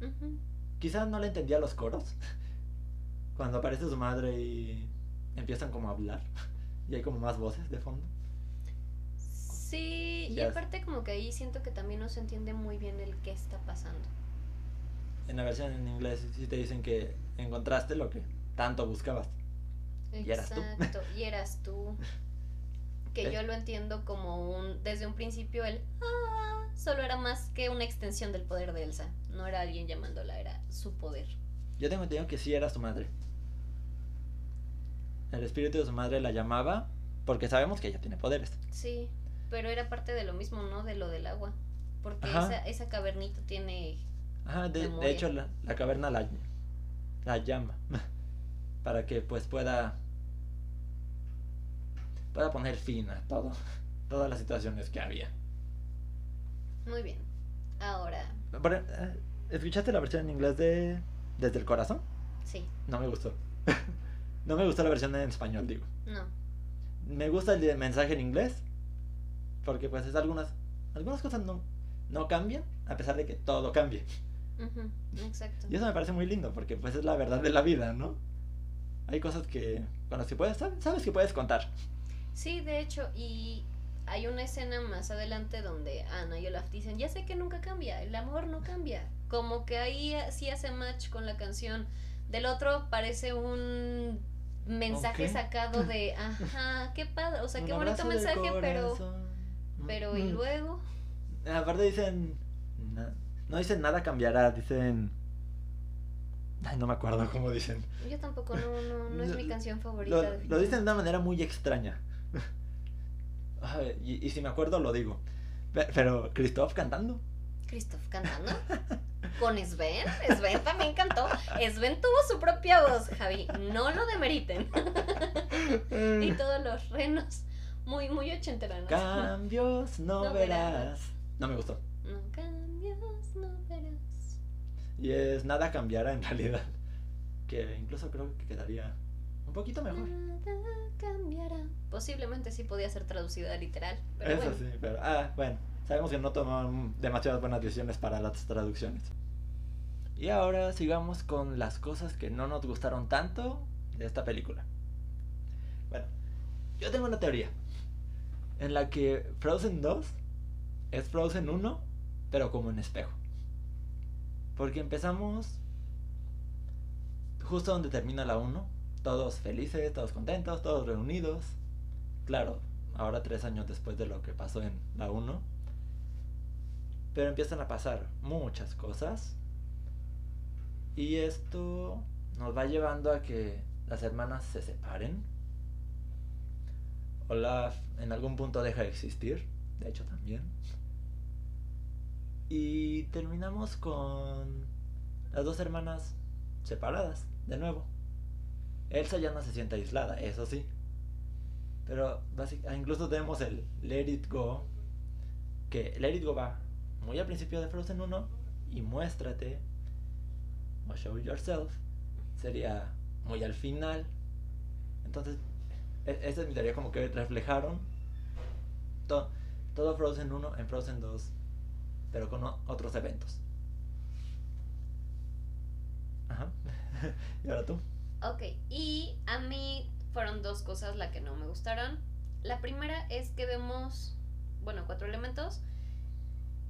Ujú. Quizás no le entendía los coros. *laughs* Cuando aparece su madre y empiezan como a hablar. *laughs* Y hay como más voces de fondo. Sí, y Ya. aparte como que ahí siento que también no se entiende muy bien el qué está pasando. En la versión en inglés sí te dicen que encontraste lo que tanto buscabas. Y eras tú. Exacto, y eras tú. Que Eh. yo lo entiendo como un, desde un principio el, ah, solo era más que una extensión del poder de Elsa. No era alguien llamándola, era su poder. Yo tengo entendido que sí era su madre. El espíritu de su madre la llamaba porque sabemos que ella tiene poderes. Sí, pero era parte de lo mismo, ¿no? De lo del agua. Porque esa, esa cavernita tiene... Ajá, de, de hecho la, la caverna la, la llama *laughs* para que pues pueda pueda poner fin a todo todas las situaciones que había. Muy bien. Ahora, eh, ¿Escuchaste la versión en inglés de Desde el corazón? sí, No me gustó. *laughs* no me gustó la versión en español, digo. no. Me gusta el de mensaje en inglés. Porque pues es algunas. Algunas cosas no, no cambian. A pesar de que todo cambie. Ujú, exacto. Y eso me parece muy lindo. Porque pues es la verdad de la vida, ¿no? Hay cosas que. Con las que puedes. Sabes que puedes contar. Sí, de hecho, y hay una escena más adelante donde Ana y Olaf dicen, ya sé que nunca cambia, el amor no cambia. Como que ahí sí hace match con la canción. Del otro parece un mensaje sacado de, *laughs* ajá, qué padre, o sea, Un qué bonito mensaje, pero, pero, y Mm. luego, Aparte dicen. no dicen nada cambiará. Dicen. Ay, no me acuerdo cómo dicen. yo tampoco, no, no, no es mi canción favorita. Lo, lo dicen de una manera muy extraña. *laughs* Y, y si me acuerdo, lo digo. Pe- Pero, Christoph cantando. Christoph cantando. Con Sven. Sven también cantó. Sven tuvo su propia voz, Javi. No lo demeriten. *laughs* y *laughs* todos los renos. Muy, muy ochenteranos. Cambios no, No verás. verás. No me gustó. No cambios, no verás. Y es nada cambiará en realidad. Que incluso creo que quedaría poquito mejor. Nada cambiará. Posiblemente sí podía ser traducida literal. Pero Eso bueno. sí, pero. Ah, bueno. Sabemos que no tomaron demasiadas buenas decisiones para las traducciones. Y ahora sigamos con las cosas que no nos gustaron tanto de esta película. Bueno, yo tengo una teoría. En la que Frozen 2 es Frozen 1, pero como en espejo. Porque empezamos justo donde termina la 1. Todos felices, todos contentos, todos reunidos. Claro, ahora tres años después de lo que pasó en la 1. Pero empiezan a pasar muchas cosas. Y esto nos va llevando a que las hermanas se separen. Olaf en algún punto deja de existir. De hecho también. Y terminamos con las dos hermanas separadas, de nuevo. Elsa ya no se siente aislada, eso sí. Pero ah, incluso tenemos el Let It Go. Que Let It Go va muy al principio de Frozen 1 y muéstrate o Show Yourself sería muy al final. Entonces, e- esa es mi teoría, como que reflejaron to- todo Frozen 1 en Frozen 2, pero con otros eventos. Ajá. *laughs* ¿Y ahora tú? Ok, y a mí fueron dos cosas las que no me gustaron. La primera es que vemos, bueno, cuatro elementos.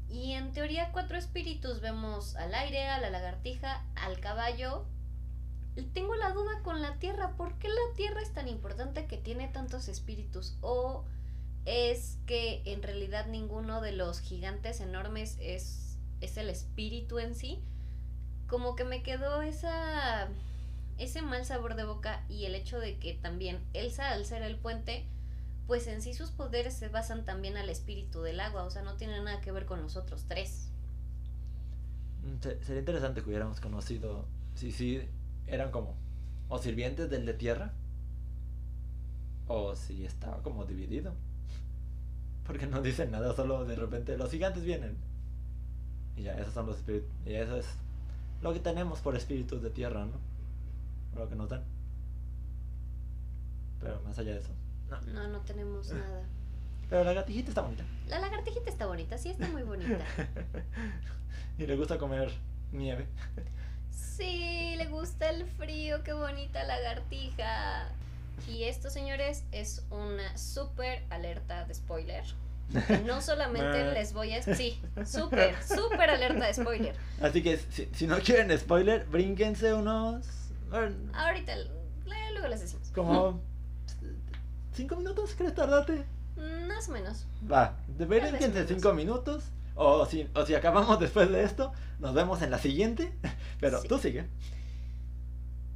Y en teoría cuatro espíritus vemos al aire, a la lagartija, al caballo. Y Tengo la duda con la tierra. ¿Por qué la tierra es tan importante que tiene tantos espíritus? ¿O es que en realidad ninguno de los gigantes enormes es, es el espíritu en sí? Como que me quedó esa ese mal sabor de boca y el hecho de que también Elsa, al ser el puente, pues en sí sus poderes se basan también al espíritu del agua, o sea, no tiene nada que ver con los otros tres. Mm, se- Sería interesante que hubiéramos conocido si sí eran como o sirvientes del de tierra o si estaba como dividido. *laughs* Porque no dicen nada, solo de repente los gigantes vienen. Y ya, esos son los espíritus. Y eso es lo que tenemos por espíritus de tierra, ¿no? Que nos dan. Pero más allá de eso. No. No, no tenemos *laughs* nada. Pero la gatijita está bonita. La lagartijita está bonita, sí está muy bonita. *laughs* y le gusta comer nieve. Sí, le gusta el frío, qué bonita lagartija. Y esto, señores, es una súper alerta de spoiler. *laughs* No solamente les voy a... Sí, súper, súper alerta de spoiler. Así que si, si no quieren spoiler, brínquense unos. Bueno, Ahorita, luego les decimos. Como. ¿Cinco minutos? ¿Crees tardarte? Más o menos. Va, vez brínquense menos. cinco minutos. O si, o si acabamos después de esto, nos vemos en la siguiente. *laughs* Pero Sí. tú sigue.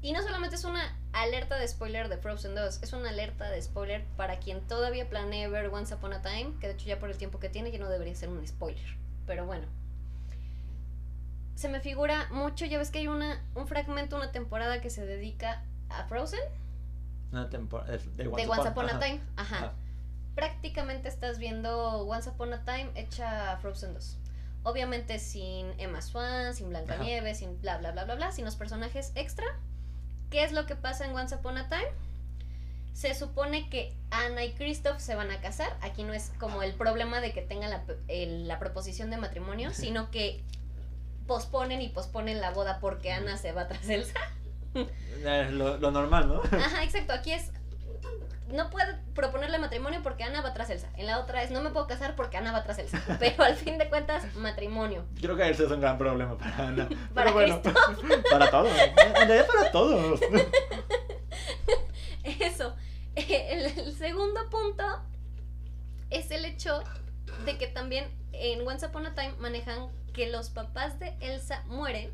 Y no solamente es una alerta de spoiler de Frozen 2, es una alerta de spoiler para quien todavía planee ver Once Upon a Time, que de hecho ya por el tiempo que tiene ya no debería ser un spoiler. Pero bueno. Se me figura mucho, ya ves que hay una, un fragmento, una temporada que se dedica a Frozen, Una temporada de, de Once Upon a ajá. Time. Ajá. Ajá. Prácticamente estás viendo Once Upon a Time hecha Frozen 2. Obviamente sin Emma Swan, sin Blancanieves, sin bla bla bla bla bla, sin los personajes extra. ¿Qué es lo que pasa en Once Upon a Time? Se supone que Anna y Christoph se van a casar. Aquí no es como el problema de que tengan la, el- la proposición de matrimonio, sino que posponen y posponen la boda porque Anna se va tras Elsa. Lo, lo normal, ¿no? Ajá, exacto. Aquí es. No puedo proponerle matrimonio porque Ana va tras Elsa. En la otra es no me puedo casar porque Ana va tras Elsa. *laughs* Pero al fin de cuentas, matrimonio. Creo que ese es un gran problema para Ana. *laughs* Para bueno, *laughs* para todos. En realidad para todos. Eso. El, el segundo punto es el hecho de que también en Once Upon a Time manejan que los papás de Elsa mueren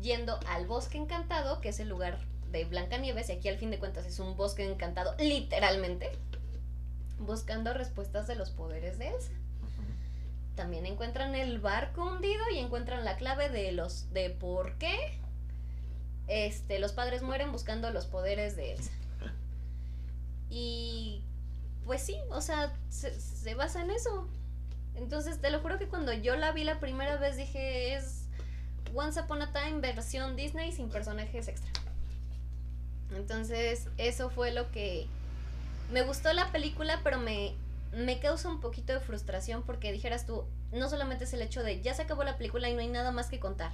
yendo al bosque encantado, que es el lugar de Blancanieves, y aquí al fin de cuentas es un bosque encantado, literalmente, buscando respuestas de los poderes de Elsa. También encuentran el barco hundido y encuentran la clave de los de por qué este los padres mueren buscando los poderes de Elsa. *laughs* Y pues sí, o sea, se, se basa en eso. Entonces, te lo juro que cuando yo la vi la primera vez dije es Once Upon a Time versión Disney sin personajes extra. Entonces, eso fue lo que me gustó la película, pero me me causa un poquito de frustración porque dijeras tú, no solamente es el hecho de ya se acabó la película y no hay nada más que contar.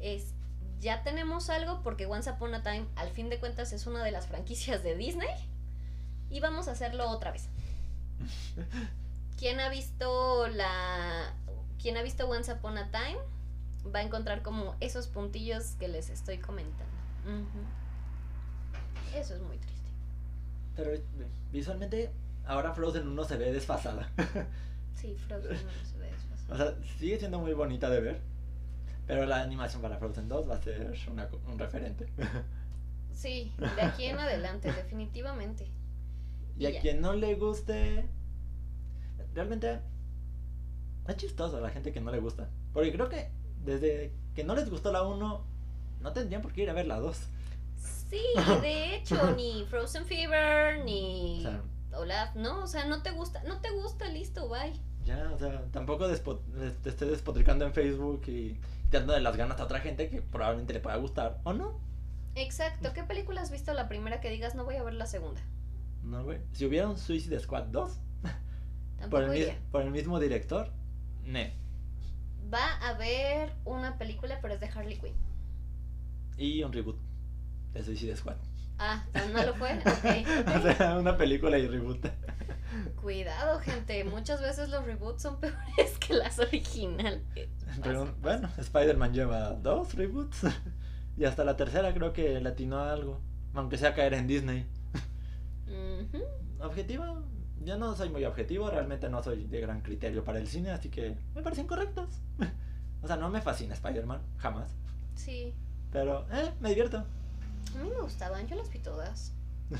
Es ya tenemos algo porque Once Upon a Time al fin de cuentas es una de las franquicias de Disney y vamos a hacerlo otra vez. *laughs* ¿Quién ha visto la quien ha visto Once Upon a Time va a encontrar como esos puntillos que les estoy comentando. Eso es muy triste. Pero visualmente, ahora Frozen 1 se ve desfasada. *laughs* Sí, Frozen no se ve desfasado. O sea, sigue siendo muy bonita de ver. Pero la animación para Frozen 2 va a ser una un referente. Sí, *laughs* de aquí en adelante, definitivamente. Y a Ya. quien no le guste. Realmente. Es chistoso a la gente que no le gusta. Porque creo que desde que no les gustó la 1, no tendrían por qué ir a ver la 2. Sí, *laughs* de hecho, ni Frozen Fever, O ni sea, Olaf, no, o sea, no te gusta, no te gusta, listo, bye. ya, o sea, tampoco te estés despotricando en Facebook y dando de las ganas a otra gente que probablemente le pueda gustar o no. Exacto, ¿qué película has visto la primera que digas no voy a ver la segunda? No, güey. Si hubiera un Suicide Squad 2 por el, por mismo director, ne. Va a haber una película, pero es de Harley Quinn. Y un reboot. de Suicide Squad. Ah, ¿no lo fue? *laughs* Ok. o sea, una película y reboot. Cuidado, gente. Muchas veces los reboots son *laughs* peores que las originales. Pero, bueno, Spider-Man lleva dos reboots. *laughs* Y hasta la tercera creo que latinó algo. Aunque sea caer en Disney. Objetivo, yo no soy muy objetivo, realmente no soy de gran criterio para el cine, así que me parecen correctos. *laughs* O sea, no me fascina Spider-Man, jamás. Sí. Pero, eh, me divierto. A mí me gustaban, yo las vi todas. *laughs*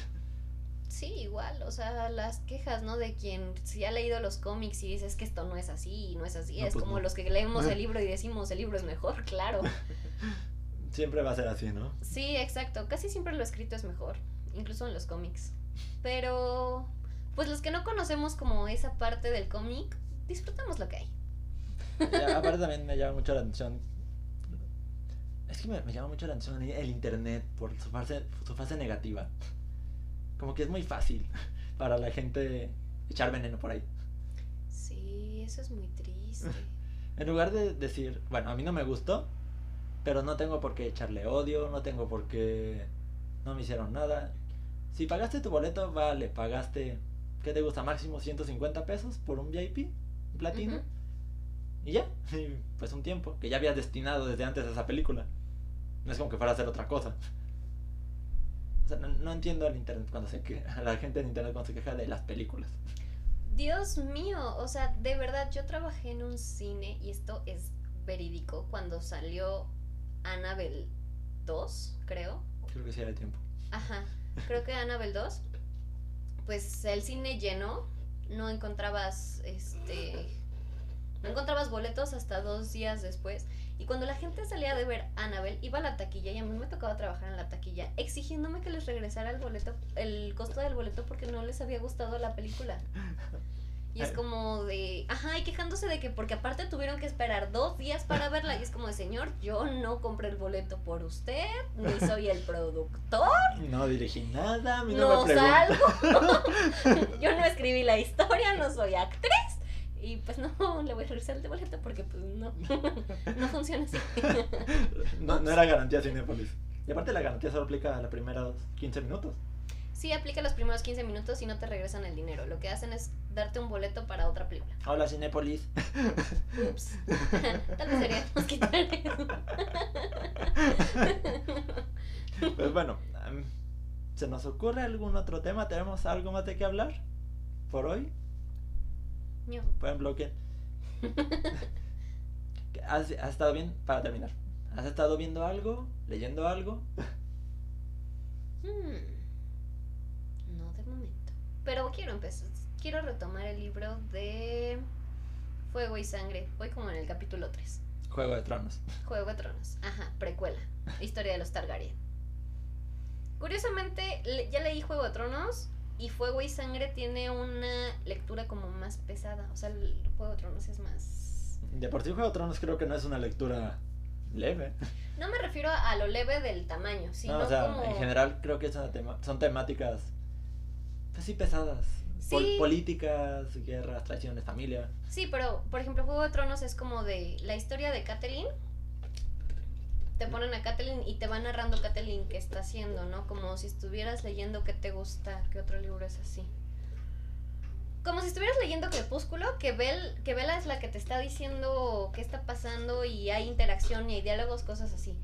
Sí, igual, o sea, las quejas, ¿no? De quien si ha leído los cómics y dices que esto no es así y no es así, No, es pues como no. los que leemos el *laughs* libro y decimos el libro es mejor, claro. Siempre va a ser así, ¿no? Sí, exacto, casi siempre lo escrito es mejor, incluso en los cómics. Pero, pues los que no conocemos como esa parte del cómic, disfrutamos lo que hay. Aparte también me llama mucho la atención. Es que me, me llama mucho la atención el internet por su fase, su fase negativa. Como que es muy fácil *laughs* para la gente echar veneno por ahí. Sí, eso es muy triste. *laughs* En lugar de decir, bueno, a mí no me gustó, pero no tengo por qué echarle odio, no tengo por qué... No me hicieron nada. Si pagaste tu boleto, vale, pagaste, ¿qué te gusta? Máximo 150 pesos por un VIP, un platino. Y ya, y pues un tiempo que ya habías destinado desde antes a esa película. No es como que fuera a hacer otra cosa. O sea, no, no entiendo al internet cuando se queja, *laughs* a la gente en internet cuando se queja de las películas. Dios mío, o sea, de verdad, yo trabajé en un cine y esto es verídico cuando salió Annabelle 2, creo. Creo que sí era el tiempo. Ajá, creo que Annabelle 2. Pues el cine lleno, no encontrabas este no encontrabas boletos hasta dos días después. Y cuando la gente salía de ver Annabelle, iba a la taquilla y a mí me tocaba trabajar en la taquilla, exigiéndome que les regresara el boleto, el costo del boleto porque no les había gustado la película. Y es Eh. como de, ajá, y quejándose de que porque aparte tuvieron que esperar dos días para verla. Y es como de, señor, yo no compré el boleto por usted, ni *laughs* soy el productor, No dirigí nada, mí no, no salgo. *laughs* yo no escribí la historia, no soy actriz. Y pues no, le voy a regresar el boleto porque pues no, *laughs* no funciona así. No, no era garantía Cinepolis. Y aparte la garantía solo aplica a los primeros 15 minutos. Sí, aplica los primeros 15 minutos y no te regresan el dinero. Lo que hacen es darte un boleto para otra película. Hola Cinepolis. Ups. *laughs* Tal vez deberíamos *laughs* quitar eso. Pues bueno, ¿se nos ocurre algún otro tema? ¿Tenemos algo más de qué hablar? ¿Por hoy? Ejemplo, ¿qué? ¿Qué- ¿Has, has estado bien? Para terminar. ¿Has estado viendo algo? ¿Leyendo algo? Hmm. Pero quiero empezar. Quiero retomar el libro de Fuego y Sangre. Voy como en el capítulo 3. Juego de Tronos. Juego de Tronos. Ajá, precuela. Historia de los Targaryen. Curiosamente, ya leí Juego de Tronos y Fuego y Sangre tiene una lectura como más pesada. O sea, el Juego de Tronos es más... De por sí Juego de Tronos creo que no es una lectura leve. No me refiero a lo leve del tamaño, sino no, o sea, como... en general creo que tema- son temáticas, pues sí, pesadas. Pol- Sí. políticas, guerras, traiciones, familia. Sí, pero por ejemplo, Juego de Tronos es como de la historia de Catelyn. Te ponen a Catelyn y te va narrando Catelyn qué está haciendo, ¿no? Como si estuvieras leyendo qué te gusta, qué otro libro es así. Como si estuvieras leyendo Crepúsculo, que, Bel, que Bella es la que te está diciendo qué está pasando y hay interacción y hay diálogos, cosas así.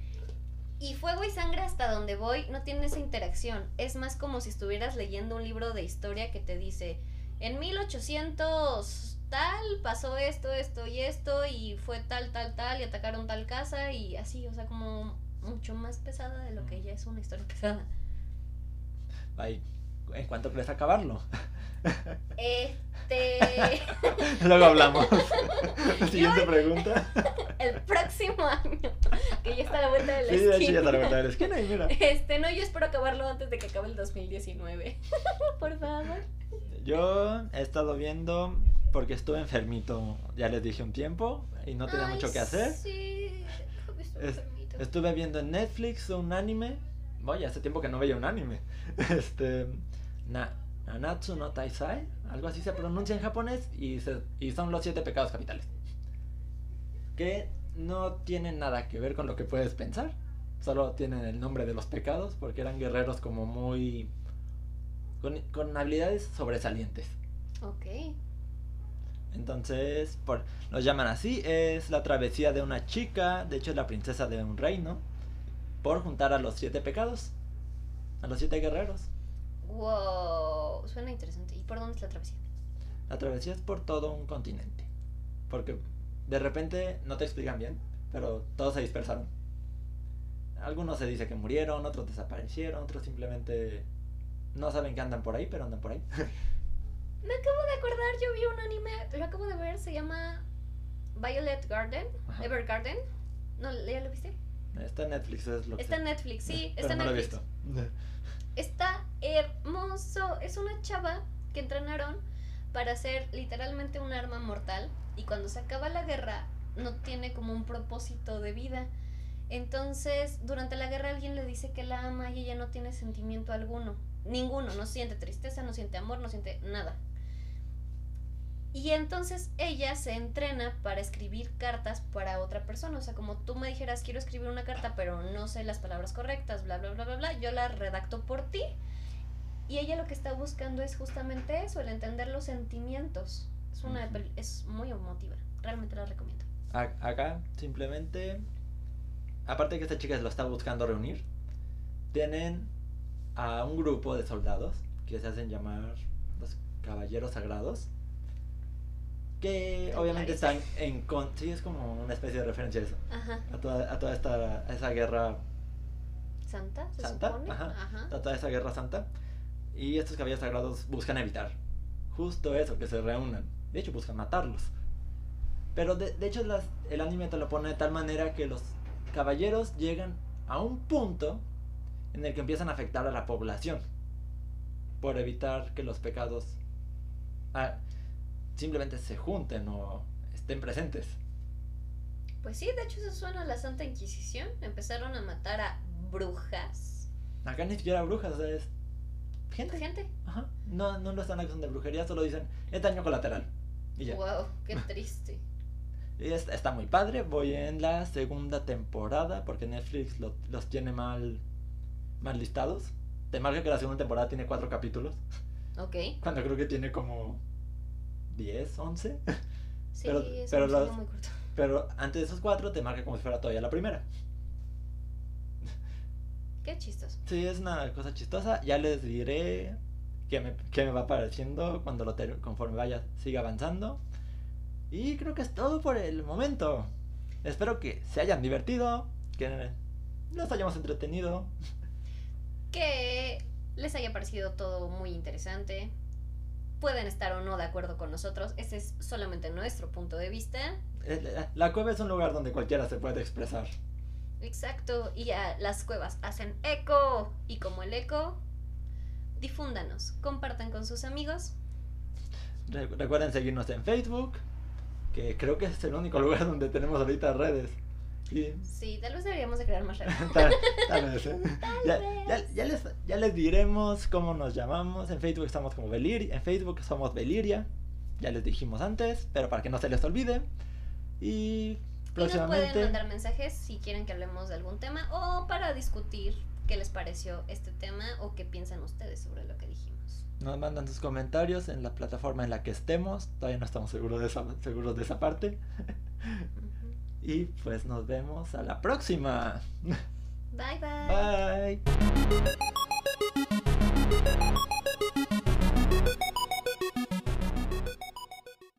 Y Fuego y Sangre hasta donde voy no tiene esa interacción. Es más como si estuvieras leyendo un libro de historia que te dice, en 1800 tal pasó esto, esto y esto y fue tal, tal, tal y atacaron tal casa y así, o sea, como mucho más pesada de lo que ya es una historia *laughs* pesada. Ay, ¿En cuánto crees acabarlo? Este, *laughs* Luego hablamos. *laughs* Siguiente pregunta. *laughs* el próximo año, que ya está a la vuelta de la Sí, de hecho ya esquina. está la vuelta de la esquina y mira. Este, no, yo espero acabarlo antes de que acabe el 2019. Por favor. Yo he estado viendo porque estuve enfermito, ya les dije un tiempo y no tenía Ay, mucho que hacer. Sí, déjame estar Es- enfermito. Estuve viendo en Netflix un anime. Vaya, hace tiempo que no veía un anime. Este. Na, Nanatsu no Taisai. Algo así se pronuncia en japonés. Y, se- y son los siete pecados capitales. Que no tienen nada que ver con lo que puedes pensar. Solo tienen el nombre de los pecados porque eran guerreros como muy... con, con habilidades sobresalientes. Ok. Entonces, por, los llaman así. Es la travesía de una chica, de hecho es la princesa de un reino, por juntar a los siete pecados, a los siete guerreros. Wow, suena interesante. ¿Y por dónde es la travesía? La travesía es por todo un continente. Porque de repente no te explican bien, pero todos se dispersaron. Algunos se dice que murieron, otros desaparecieron, otros simplemente no saben que andan por ahí, pero andan por ahí. *laughs* Me acabo de acordar, yo vi un anime, lo acabo de ver, se llama Violet Garden, Ajá. Evergarden. ¿No, ¿Ya lo viste? Está en Netflix, es lo que Está en Netflix, sí, Pero está en no lo he Netflix. visto. *laughs* Está hermoso. Es una chava que entrenaron para hacer literalmente un arma mortal y cuando se acaba la guerra no tiene como un propósito de vida. Entonces, durante la guerra alguien le dice que la ama y ella no tiene sentimiento alguno. Ninguno, no siente tristeza, no siente amor, no siente nada. Y entonces ella se entrena para escribir cartas para otra persona. O sea, como tú me dijeras, quiero escribir una carta, pero no sé las palabras correctas, bla, bla, bla, bla, bla, yo la redacto por ti. Y ella lo que está buscando es justamente eso, el entender los sentimientos. Es, una, pel- es muy emotiva. Realmente la recomiendo. Acá simplemente, aparte de que esta chica lo está buscando reunir, tienen a un grupo de soldados que se hacen llamar los caballeros sagrados. Que obviamente están en con sí es como una especie de referencia a eso, Ajá. a toda, a toda esta a esa guerra ¿Santa? ¿Se santa, supone? ajá, Ajá. a toda esa guerra santa. Y estos caballeros sagrados buscan evitar justo eso, que se reúnan. De hecho, buscan matarlos. Pero de, de hecho las- el anime te lo pone de tal manera que los caballeros llegan a un punto en el que empiezan a afectar a la población. Por evitar que los pecados ah, simplemente se junten o estén presentes. Pues sí, de hecho eso suena a la Santa Inquisición. Empezaron a matar a brujas. Acá ni siquiera brujas, o sea, es gente. Gente. Ajá. No, no lo están acusando de brujería, solo dicen es daño colateral. Y ya. Wow, *laughs* qué triste. Y es- está muy padre. Voy en la segunda temporada porque Netflix lo- los tiene mal, mal listados. Te marca que la segunda temporada tiene cuatro capítulos. Ok. *laughs* Cuando creo que tiene como 10, 11. Sí, Pero- es pero los- muy corto. Pero antes de esos cuatro te marca como si fuera todavía la primera. Qué chistoso. Sí, es una cosa chistosa. Ya les diré qué me, qué me va pareciendo cuando lo ter- conforme vaya, siga avanzando. Y creo que es todo por el momento. Espero que se hayan divertido, que nos hayamos entretenido. Que les haya parecido todo muy interesante. Pueden estar o no de acuerdo con nosotros. Ese es solamente nuestro punto de vista. Eh, La cueva es un lugar donde cualquiera se puede expresar. Exacto. Y ya las cuevas hacen eco. Y como el eco, difúndanos. Compartan con sus amigos. Re- recuerden seguirnos en Facebook, que creo que es el único lugar *laughs* donde tenemos ahorita redes. Y Sí, tal vez deberíamos de crear más redes. *laughs* tal, tal vez, ¿eh? *laughs* ya, vez. ya- ya les, ya les diremos cómo nos llamamos. En Facebook estamos como Beliria. En Facebook somos Beliria. Ya les dijimos antes, pero para que no se les olvide. Y Y nos próximamente. pueden mandar mensajes si quieren que hablemos de algún tema o para discutir qué les pareció este tema o qué piensan ustedes sobre lo que dijimos. Nos mandan sus comentarios en la plataforma en la que estemos. Todavía no estamos seguros de esa, seguros de esa parte. Y pues nos vemos a la próxima. Bye bye. Bye.